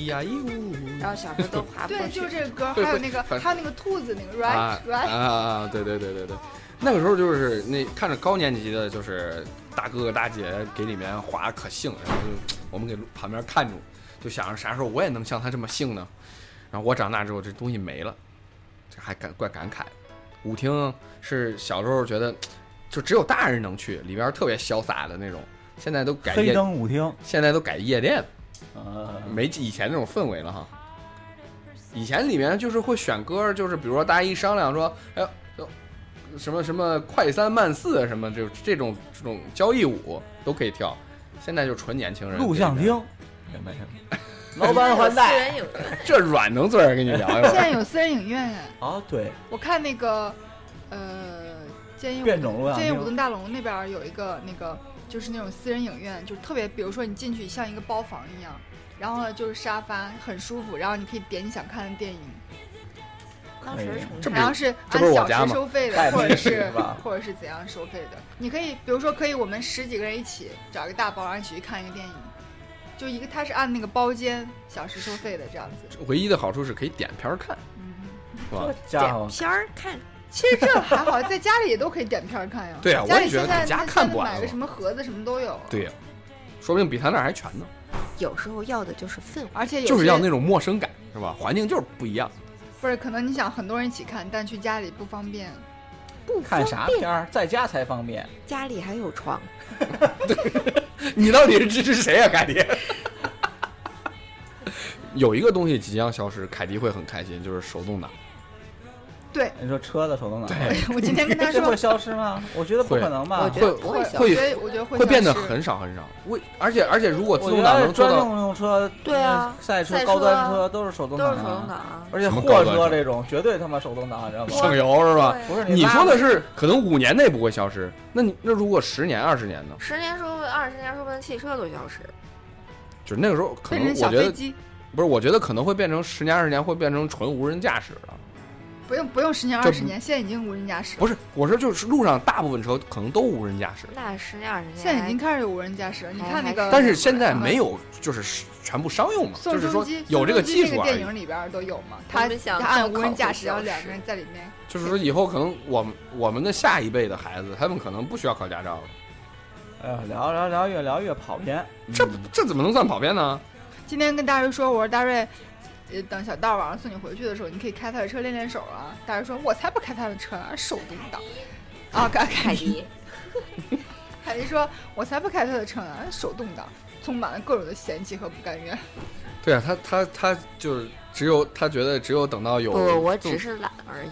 Speaker 6: 然后小时候都滑
Speaker 3: 过去。对，就是这个歌，还有那个还有那个兔子那个 right right
Speaker 1: 啊啊！对对对对对，那个时候就是那看着高年级的，就是大哥哥大姐给里面滑可兴，然后就我们给旁边看住，就想着啥时候我也能像他这么兴呢。然后我长大之后，这东西没了，这还感怪感慨。舞厅是小时候觉得，就只有大人能去，里边特别潇洒的那种。现在都改
Speaker 5: 黑灯舞厅，
Speaker 1: 现在都改夜店，呃没以前那种氛围了哈。以前里面就是会选歌，就是比如说大家一商量说，哎呦，什么什么快三慢四什么，就这种这种交谊舞都可以跳。现在就纯年轻人。
Speaker 5: 录像厅，
Speaker 1: 没有。
Speaker 5: 老板 还贷，
Speaker 1: 这软能坐这跟你聊
Speaker 3: 呀？现在有私人影院呀。
Speaker 5: 啊，对，
Speaker 3: 我看那个，呃，建议
Speaker 5: 变种
Speaker 3: 建议五栋大龙那边有一个那个，就是那种私人影院，就特别，比如说你进去像一个包房一样，然后呢就是沙发很舒服，然后你可以点你想看的电影。
Speaker 6: 当时
Speaker 3: 然后是按小时收费的，或者是或者是怎样收费的？你可以，比如说可以我们十几个人一起找一个大包，然后一起去看一个电影。就一个，他是按那个包间小时收费的这样子。
Speaker 1: 唯一的好处是可以点片儿看，是吧？
Speaker 6: 点片儿看，
Speaker 3: 其实这还好，在家里也都可以点片儿看呀。
Speaker 1: 对呀，
Speaker 3: 家里现在
Speaker 1: 家看不
Speaker 3: 买个什么盒子什么都有。
Speaker 1: 对呀，说不定比他那儿还全呢。
Speaker 6: 有时候要的就是氛围，
Speaker 3: 而且
Speaker 1: 就是要那种陌生感，是吧？环境就是不一样。
Speaker 3: 不是，可能你想很多人一起看，但去家里不方便。
Speaker 6: 不
Speaker 5: 看啥片儿，在家才方便。
Speaker 6: 家里还有床。
Speaker 1: 你到底是支持谁啊，凯迪？有一个东西即将消失，凯迪会很开心，就是手动挡。
Speaker 3: 对，
Speaker 5: 你说车的手动挡。
Speaker 1: 对，
Speaker 3: 我今天跟他说
Speaker 5: 会消失吗？我觉得不可能吧。
Speaker 6: 会会
Speaker 1: 会，
Speaker 3: 我觉得会
Speaker 1: 会变得很少很少。为而且而且，如果自动挡能做
Speaker 5: 到专用车，
Speaker 6: 对啊，
Speaker 5: 赛车高端车都是手动挡，
Speaker 6: 都是手动挡。
Speaker 5: 而且货车这种绝对他妈手动挡，知道吗？
Speaker 1: 省油是吧？
Speaker 5: 不是，
Speaker 1: 你说的是可能五年内不会消失，那你那如果十年二十年呢？
Speaker 6: 十年说不定，二十年说不定汽车都消失。
Speaker 1: 就是那个时候，可能我觉得不是，我觉得可能会变成十年二十年会变成纯无人驾驶了。
Speaker 3: 不用不用十年二十年，现在已经无人驾驶。
Speaker 1: 不是，我说就是路上大部分车可能都无人驾驶。
Speaker 6: 那十年二十年，
Speaker 3: 现在已经开始有无人驾驶了。你看那个，
Speaker 1: 但是现在没有，就是全部商用嘛，就是说有这个技术。
Speaker 3: 电影里边都有嘛？他他按无人驾驶，然后两个人在里面。
Speaker 1: 就是说以后可能我们我们的下一辈的孩子，他们可能不需要考驾照了。
Speaker 5: 哎呀，聊聊聊越聊越跑偏，
Speaker 1: 这这怎么能算跑偏呢？
Speaker 3: 今天跟大瑞说，我说大瑞。等小道晚上送你回去的时候，你可以开他的车练练手啊。大人说：“我才不开他的车呢，手动挡。”啊，凯凯迪，凯迪说：“我才不开他的车呢，手动挡，充满了各种的嫌弃和不甘愿。”
Speaker 1: 对啊，他他他就是只有他觉得只有等到有不，
Speaker 6: 我只是懒而已。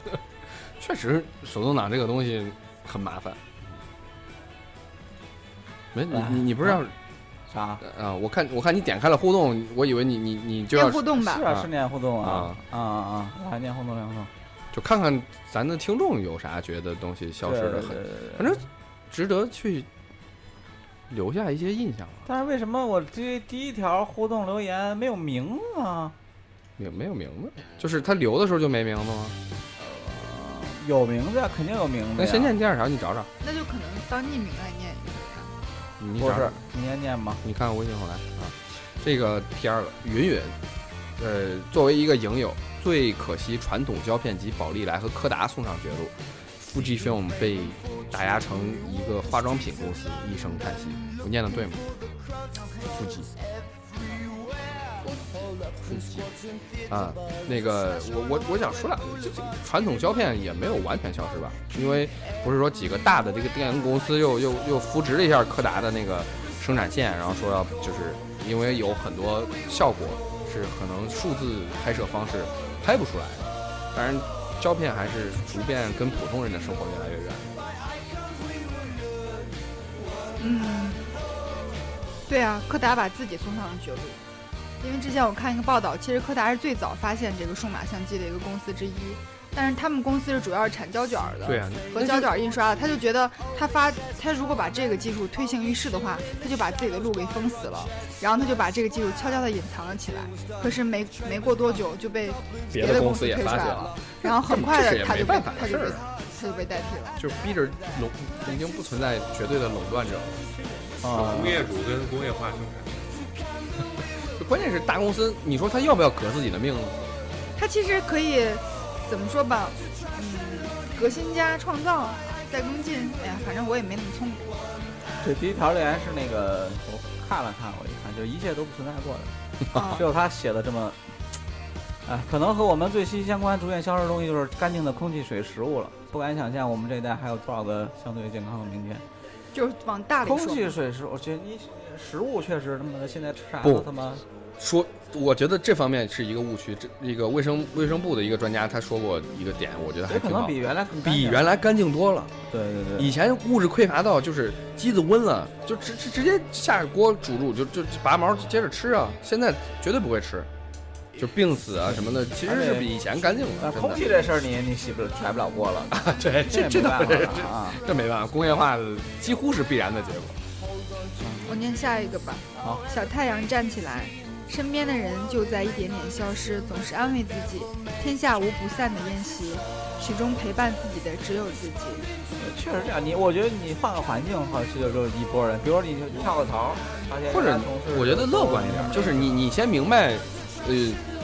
Speaker 1: 确实，手动挡这个东西很麻烦。没你你你不是让？
Speaker 5: 啥
Speaker 1: 啊？我看我看你点开了互动，我以为你你你就要
Speaker 3: 互动吧？
Speaker 5: 是啊，是念互动啊啊啊啊！来念互动，念互动，
Speaker 1: 就看看咱的听众有啥觉得东西消失的很，反正值得去留下一些印象。
Speaker 5: 但是为什么我这第一条互动留言没有名字啊？
Speaker 1: 没没有名字？就是他留的时候就没名字吗？
Speaker 5: 有名字呀，肯定有名字。
Speaker 1: 那先念第二条，你找找。
Speaker 3: 那就可能当匿名来念。
Speaker 5: 不是，你先念吧。
Speaker 1: 你看微信后来啊，这个第二个云云，呃，作为一个影友，最可惜传统胶片及宝丽来和柯达送上绝路，Fujifilm 被打压成一个化妆品公司，一声叹息。我念的对吗？腹肌。啊，那个我我我想说两句，这这传统胶片也没有完全消失吧？因为不是说几个大的这个电影公司又又又扶植了一下柯达的那个生产线，然后说要就是因为有很多效果是可能数字拍摄方式拍不出来的，当然胶片还是逐渐跟普通人的生活越来越远。
Speaker 3: 嗯，对啊，柯达把自己送上了绝路。因为之前我看一个报道，其实柯达是最早发现这个数码相机的一个公司之一，但是他们公司是主要是产胶卷的，
Speaker 1: 对啊，
Speaker 3: 和胶卷印刷的。他就觉得他发他如果把这个技术推行于世的话，他就把自己的路给封死了，然后他就把这个技术悄悄地隐藏了起来。可是没没过多久就被别
Speaker 1: 的
Speaker 3: 公司
Speaker 1: 也
Speaker 3: 推出来
Speaker 1: 了，
Speaker 3: 然后很快的他就被
Speaker 1: 他
Speaker 3: 就被他就被代替了，
Speaker 1: 就逼着垄已经不存在绝对的垄断者了
Speaker 4: 啊，工业主跟工业化生产。
Speaker 1: 关键是大公司，你说他要不要革自己的命呢？
Speaker 3: 他其实可以怎么说吧，嗯，革新加创造，再跟进。哎呀，反正我也没那么聪明。
Speaker 5: 这第一条留言是那个，我看了看，我一看，就一切都不存在过的，只有他写的这么，哎，可能和我们最息息相关、逐渐消失的东西就是干净的空气、水、食物了。不敢想象我们这一代还有多少个相对健康的明天。
Speaker 3: 就是往大里
Speaker 5: 说，空气、水、食，我觉得你食物确实他妈的现在吃啥
Speaker 1: 都
Speaker 5: 他妈。
Speaker 1: 说，我觉得这方面是一个误区。这一个卫生卫生部的一个专家他说过一个点，我觉得还
Speaker 5: 可能比原来
Speaker 1: 比原来干净多了。
Speaker 5: 对对对，
Speaker 1: 以前物质匮乏到就是鸡子温了就直直直接下锅煮煮就就拔毛接着吃啊，现在绝对不会吃，就病死啊什么的，其实是比以前干净了。
Speaker 5: 空气这事儿你你洗不甩不了锅了，
Speaker 1: 对，这这
Speaker 5: 没
Speaker 1: 办
Speaker 5: 法啊，
Speaker 1: 这没办法，工业化几乎是必然的结果。
Speaker 3: 我念下一个吧。
Speaker 5: 好，
Speaker 3: 小太阳站起来。身边的人就在一点点消失，总是安慰自己，天下无不散的宴席，始终陪伴自己的只有自己。
Speaker 5: 确实这样，你我觉得你换个环境，或者就就一拨人，比如说你跳个槽，
Speaker 1: 或者我觉得乐观一点，就是你你先明白，呃，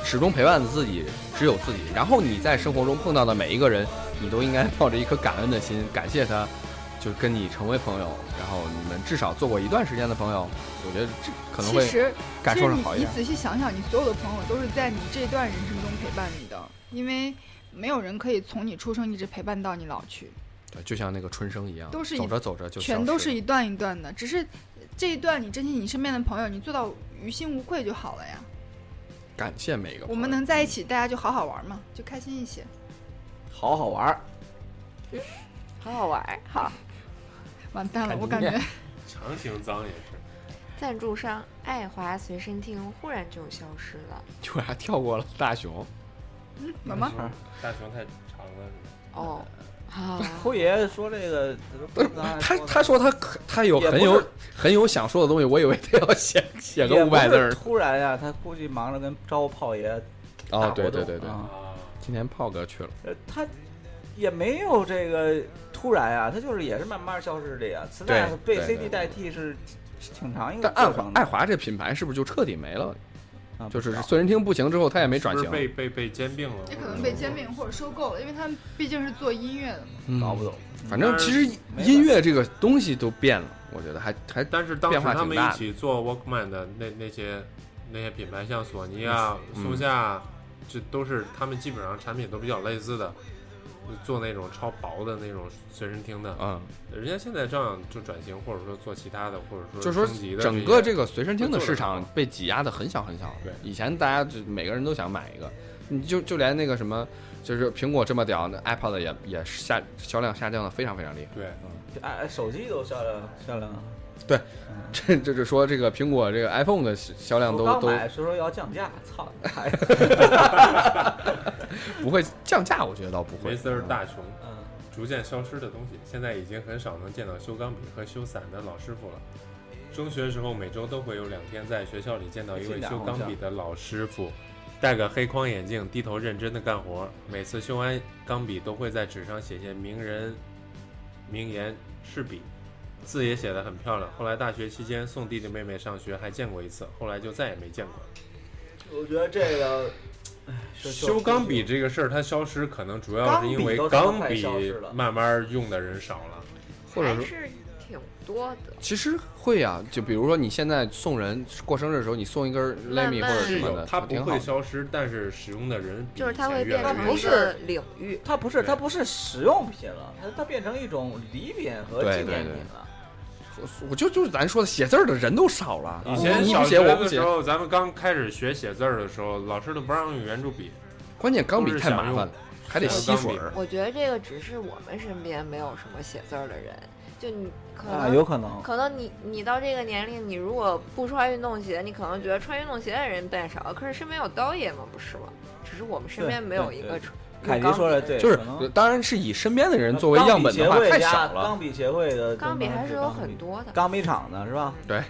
Speaker 1: 始终陪伴自己只有自己，然后你在生活中碰到的每一个人，你都应该抱着一颗感恩的心，感谢他。就跟你成为朋友，然后你们至少做过一段时间的朋友，我觉得这可能会感受好一
Speaker 3: 点。你仔细想想，你所有的朋友都是在你这段人生中陪伴你的，因为没有人可以从你出生一直陪伴到你老去。
Speaker 1: 对，就像那个春生一样，
Speaker 3: 都是
Speaker 1: 走着走着就
Speaker 3: 全都是一段一段的。只是这一段你珍惜你身边的朋友，你做到于心无愧就好了呀。
Speaker 1: 感谢每一个。
Speaker 3: 我们能在一起，大家就好好玩嘛，就开心一些。
Speaker 5: 好好玩，
Speaker 6: 好好玩，好。
Speaker 3: 完蛋了，我感觉。
Speaker 4: 强行脏也是。
Speaker 6: 赞助商爱华随身听忽然就消失了，
Speaker 1: 就还跳过了大熊。
Speaker 3: 嗯，怎么？
Speaker 4: 大熊太长了。
Speaker 6: 哦。
Speaker 5: 啊。虎爷说这个，
Speaker 1: 他他说他他有很有很有想说的东西，我以为他要写写个五百字。
Speaker 5: 突然呀，他估计忙着跟招炮爷。
Speaker 1: 哦，对对对对。今天炮哥去了。
Speaker 5: 呃，他也没有这个。突然啊，它就是也是慢慢消失的呀。磁带被 CD 代替是挺长一个
Speaker 1: 过程。爱华这品牌是不是就彻底没了？就是随身听不行之后，它也没转型。
Speaker 4: 被被被兼并了。
Speaker 3: 也可能被兼并或者收购了，因为他们毕竟是做音乐的嘛。
Speaker 5: 搞不懂。
Speaker 1: 反正其实音乐这个东西都变了，我觉得还还
Speaker 4: 但是当时他们一起做 Walkman 的那那些那些品牌，像索尼啊、松下，这都是他们基本上产品都比较类似的。做那种超薄的那种随身听的，
Speaker 1: 嗯，
Speaker 4: 人家现在照样就转型，或者说做其他的，或者说
Speaker 1: 就是说整个这个随身听的市场被挤压的很小很小。
Speaker 4: 对，
Speaker 1: 以前大家就每个人都想买一个，你就就连那个什么，就是苹果这么屌，那 iPad 也也下销量下降的非常非常厉害。
Speaker 4: 对，
Speaker 5: 嗯，哎，手机都销量销量。
Speaker 1: 对，这这是说这个苹果这个 iPhone 的销量都都
Speaker 5: 说说要降价，操！
Speaker 1: 不会降价，我觉得倒不会。
Speaker 4: 没事儿，大熊，嗯，逐渐消失的东西，现在已经很少能见到修钢笔和修伞的老师傅了。中学时候每周都会有两天在学校里见到一位修钢笔的老师傅，戴个黑框眼镜，低头认真的干活。每次修完钢笔，都会在纸上写些名人名言赤笔。字也写得很漂亮。后来大学期间送弟弟妹妹上学还见过一次，后来就再也没见过。
Speaker 5: 我觉得这个，
Speaker 4: 修钢笔这个事儿它消失，可能主要是因为钢笔慢慢用的人少了，
Speaker 6: 或者是挺多的。
Speaker 1: 其实会啊，就比如说你现在送人过生日的时候，你送一根雷米或者什么的，
Speaker 4: 它不会消失，但是使用的人
Speaker 6: 就是它会变成
Speaker 5: 不是
Speaker 6: 领域，
Speaker 5: 它不是它不是使用品了，它它变成一种礼品和纪念品了。
Speaker 1: 我就就是咱说的写字儿的人都少了。
Speaker 4: 以前小学的时候，咱们刚开始学写字儿的时候，老师都不让用圆珠笔，
Speaker 1: 关键钢笔太麻烦了，还得吸水。
Speaker 6: 我觉得这个只是我们身边没有什么写字儿的人，就你可能
Speaker 5: 有可能，
Speaker 6: 可能你你到这个年龄，你如果不穿运动鞋，你可能觉得穿运动鞋的人变少，可是身边有刀爷吗？不是吗？只是我们身边没有一个穿。
Speaker 5: 凯迪说的对，
Speaker 1: 就是当然是以身边的人作为样本的话，太少了。
Speaker 5: 钢笔协会的
Speaker 6: 钢笔还是有很多的，
Speaker 5: 钢笔厂的是吧？
Speaker 1: 对，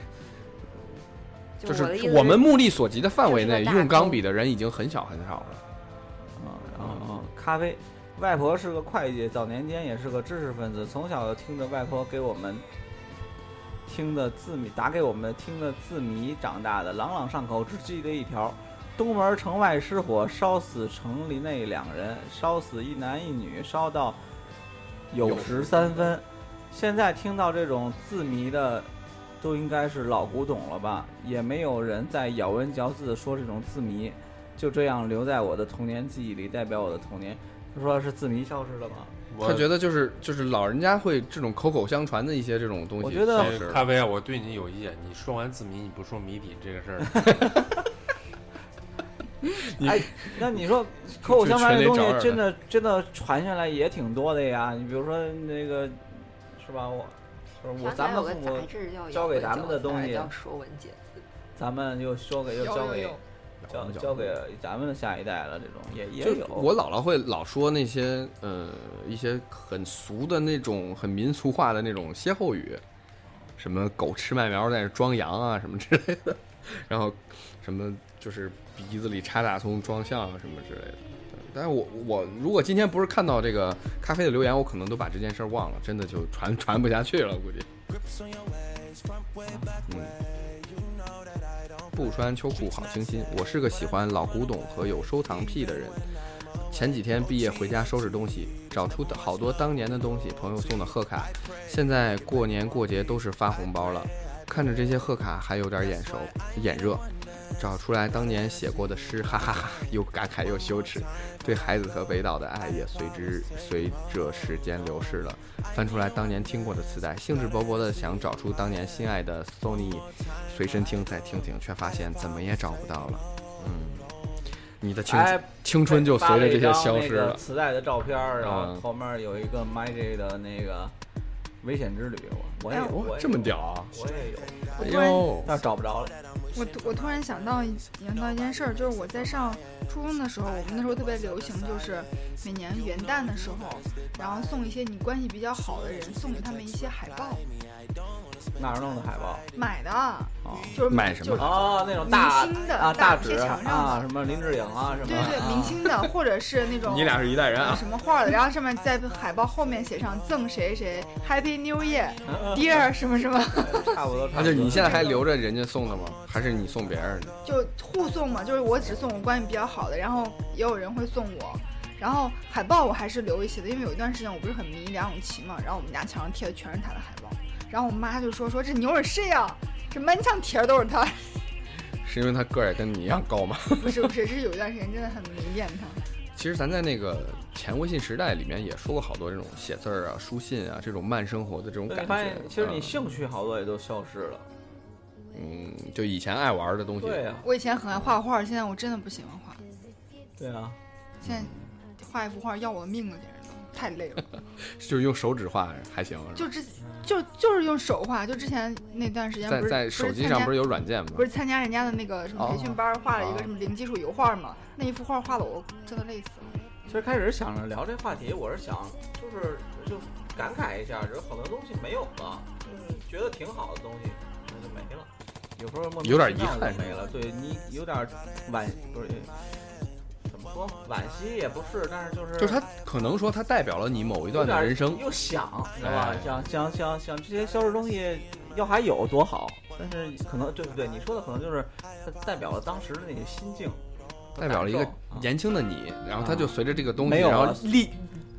Speaker 1: 就是我们目力所及的范围内，用钢笔的人已经很少很少了。
Speaker 5: 啊，然后咖啡，外婆是个会计，早年间也是个知识分子，从小就听着外婆给我们听的字谜，打给我们听的字谜长大的，朗朗上口，只记得一条。东门城外失火，烧死城里内两人，烧死一男一女，烧到酉时三分。现在听到这种字谜的，都应该是老古董了吧？也没有人在咬文嚼字说这种字谜，就这样留在我的童年记忆里，代表我的童年。他说是字谜消失了吗？
Speaker 1: 他觉得就是就是老人家会这种口口相传的一些这种东西。
Speaker 5: 我觉得
Speaker 4: 咖啡啊，我对你有意见。你说完字谜，你不说谜底这个事儿。
Speaker 5: 哎，那你说口口相传的东西，真的真的传下来也挺多的呀。你比如说那个，是吧？我，我咱们父母教给咱们的东西，
Speaker 6: 说文解字，
Speaker 5: 咱们就说给又交给教交给咱们的下一代了。这种也也有。
Speaker 1: 我姥姥会老说那些呃一些很俗的那种很民俗化的那种歇后语，什么狗吃麦苗在那装羊啊什么之类的，然后什么就是。鼻子里插大葱装象啊什么之类的，但是我我如果今天不是看到这个咖啡的留言，我可能都把这件事忘了，真的就传传不下去了，估计。嗯，不穿秋裤好清新。我是个喜欢老古董和有收藏癖的人。前几天毕业回家收拾东西，找出好多当年的东西，朋友送的贺卡。现在过年过节都是发红包了，看着这些贺卡还有点眼熟眼热。找出来当年写过的诗，哈哈哈，又感慨又羞耻，对孩子和北岛的爱也随之随着时间流逝了。翻出来当年听过的磁带，兴致勃勃地想找出当年心爱的 Sony 随身听再听听，却发现怎么也找不到了。嗯，你的青青春就随着这些消失了。
Speaker 5: 磁带的照片，然后后面有一个 Magic 的那个危险之旅，我也有，
Speaker 1: 这么屌啊！
Speaker 5: 我也有，
Speaker 3: 哎
Speaker 1: 呦，
Speaker 5: 但找不着了。
Speaker 3: 我我突然想到想到一件事儿，就是我在上初中的时候，我们那时候特别流行，就是每年元旦的时候，然后送一些你关系比较好的人，送给他们一些海报。
Speaker 5: 哪儿弄的海报？
Speaker 3: 买的，就是
Speaker 1: 买什么？
Speaker 5: 哦，那种大
Speaker 3: 明星的
Speaker 5: 啊，
Speaker 3: 大
Speaker 5: 纸啊，什么林志颖啊，什么？
Speaker 3: 对对，明星的，或者是那种
Speaker 1: 你俩是一代人啊，
Speaker 3: 什么画的，然后上面在海报后面写上赠谁谁，Happy New Year，Dear 什么什么，
Speaker 5: 差不多。
Speaker 1: 那就你现在还留着人家送的吗？还是你送别人的？
Speaker 3: 就互送嘛，就是我只送我关系比较好的，然后也有人会送我，然后海报我还是留一些的，因为有一段时间我不是很迷梁咏琪嘛，然后我们家墙上贴的全是她的海报。然后我妈就说：“说这牛是谁呀？这满墙贴的都是他。
Speaker 1: 是因为他个儿也跟你一样高吗？
Speaker 3: 不是不是，是有一段时间真的很迷恋他。
Speaker 1: 其实咱在那个前微信时代里面也说过好多这种写字儿啊、书信啊这种慢生活的这种感觉。
Speaker 5: 其实你兴趣好多也都消失了。
Speaker 1: 嗯，就以前爱玩的东西。
Speaker 5: 对呀。
Speaker 3: 我以前很爱画画，现在我真的不喜欢画。
Speaker 5: 对啊。
Speaker 3: 现在画一幅画要我的命了，简直都太累了。
Speaker 1: 就是用手指画还行。
Speaker 3: 就之。就就是用手画，就之前那段时间不是
Speaker 1: 在手机上不是有软件吗？
Speaker 3: 不是参加人家的那个什么培训班，画了一个什么零基础油画嘛？那一幅画画的我真的累死了。
Speaker 5: 其实开始想着聊这话题，我是想就是就感慨一下，就是好多东西没有了，就是觉得挺好的东西那就没了，有时候
Speaker 1: 有点遗憾
Speaker 5: 没了。对你有点惋不是。说惋惜也不是，但是就是
Speaker 1: 就是它可能说它代表了你某一段的人生，
Speaker 5: 又想知道吧？想想想想这些消失东西要还有多好，但是可能对不对？你说的可能就是它代表了当时的那个心境，
Speaker 1: 代表了一个年轻的你，然后他就随着这个东西，
Speaker 5: 然
Speaker 1: 后历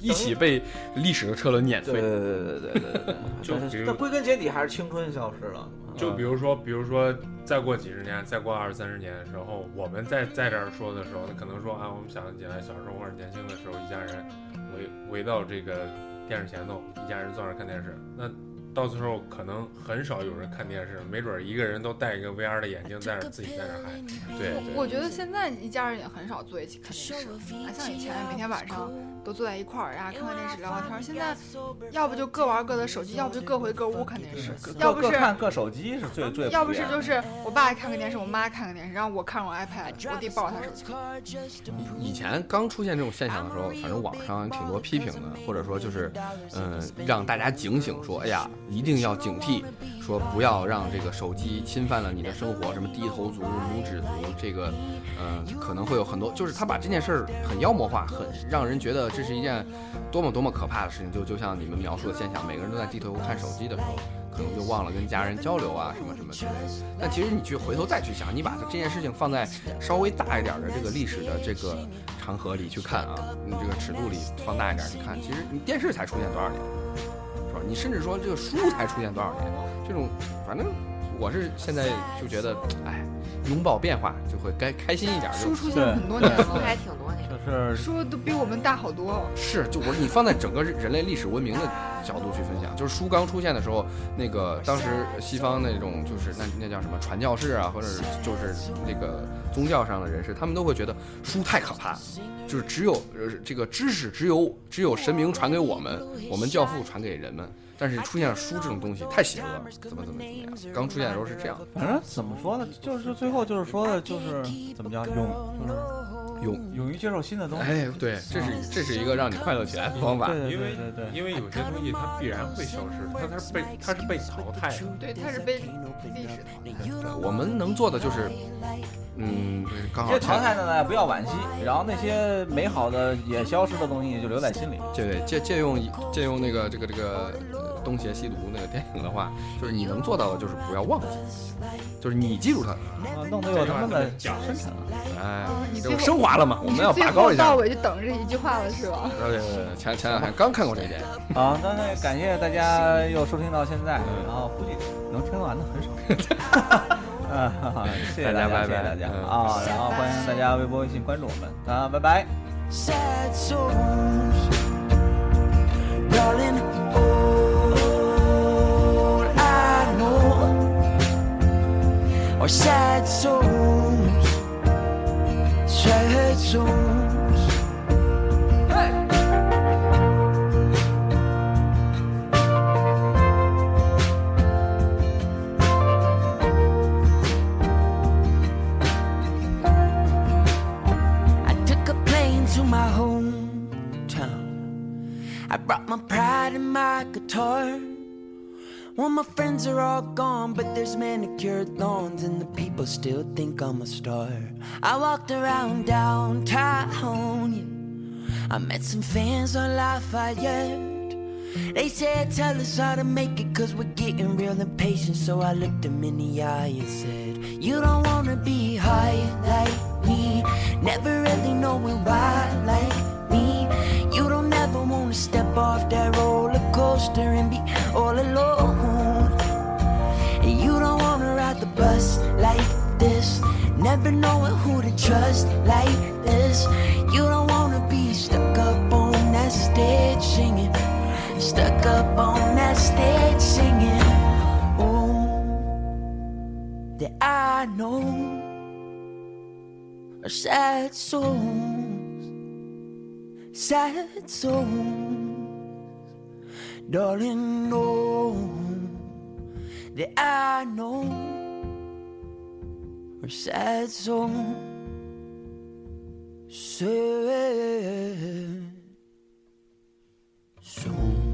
Speaker 1: 一起被历史的车轮碾碎。
Speaker 7: 对对对对对对对。
Speaker 4: 就比如，
Speaker 7: 这归根结底还是青春消失了。
Speaker 4: 就比如说，比如说，再过几十年，再过二三十年的时候，我们在在这儿说的时候，他可能说啊，我们想起来小时候或者年轻的时候，一家人围围到这个电视前头，一家人坐那看电视，那。到时候可能很少有人看电视，没准一个人都戴一个 VR 的眼镜在那自己在那嗨。对，
Speaker 3: 我觉得现在一家人也很少坐一起看电视，啊，像以前每天晚上都坐在一块儿呀，看看电视聊聊天。现在要不就各玩各的手机，要不就各回各屋看电视，要不是
Speaker 7: 看各手机是最最。
Speaker 3: 要不是就是我爸看个电视，我妈看个电视，然后我看我 iPad，我弟抱着他手机。
Speaker 1: 以前刚出现这种现象的时候，反正网上挺多批评的，或者说就是嗯，让大家警醒说，哎呀。一定要警惕，说不要让这个手机侵犯了你的生活，什么低头族、拇指族，这个，呃，可能会有很多，就是他把这件事儿很妖魔化，很让人觉得这是一件多么多么可怕的事情。就就像你们描述的现象，每个人都在低头看手机的时候，可能就忘了跟家人交流啊，什么什么之类的。但其实你去回头再去想，你把这件事情放在稍微大一点的这个历史的这个长河里去看啊，你这个尺度里放大一点去看，其实你电视才出现多少年？你甚至说这个书才出现多少年？这种，反正我是现在就觉得，哎，拥抱变化就会该开心一点。
Speaker 3: 书出现很多年了，
Speaker 6: 还挺多年。
Speaker 7: 就是
Speaker 3: 书都比我们大好多。
Speaker 1: 是，就我你放在整个人类历史文明的角度去分享，就是书刚出现的时候，那个当时西方那种就是那那叫什么传教士啊，或者就是那个宗教上的人士，他们都会觉得书太可怕。就是只有呃这个知识只有只有神明传给我们，我们教父传给人们。但是出现了书这种东西太邪恶了，怎么怎么怎么样？刚出现的时候是这样。
Speaker 7: 反正怎么说呢？就是最后就是说的，就是怎么叫，勇就是勇勇于接受新的东西。
Speaker 1: 哎，对，这是这是一个让你快乐起来的方法。
Speaker 7: 对
Speaker 4: 对
Speaker 7: 对对对。
Speaker 4: 因为有些东西它必然会消失，它它是被它是被淘汰的。
Speaker 3: 对，它是被历史淘汰。
Speaker 1: 我们能做的就是。嗯，刚好。
Speaker 7: 这淘汰的呢，不要惋惜，然后那些美好的也消失的东西就留在心里。
Speaker 1: 对，借借用借用那个这个这个东邪西毒那个电影的话，就是你能做到的就是不要忘记，就是你记住它。
Speaker 7: 啊，弄得有他妈的深沉了。
Speaker 1: 哎，你就升华了嘛？我们要拔高一
Speaker 3: 下。到尾就等这一句话了，是吧？
Speaker 1: 对对对，前前两天刚看过这电影。
Speaker 7: 好，那那感谢大家又收听到现在，然后估计能听完的很少。啊，好，谢谢大家，谢谢大家啊！然后欢迎大家微博、微信关注我们啊，拜拜。I brought my pride and my guitar. Well, my friends are all gone, but there's manicured lawns, and the people still think I'm a star. I walked around downtown, yeah. I met some fans on Lafayette. They said, Tell us how to make it, cause we're getting real impatient. So I looked them in the eye and said, You don't wanna be high like me, never really knowing why like. You wanna step off that roller coaster and be all alone. And you don't wanna ride the bus like this, never knowing who to trust like this. You don't wanna be stuck up on that stage singing, stuck up on that stage singing. Oh, that I know a sad songs sad songs. Darling, know that I know are sad songs. Sad songs.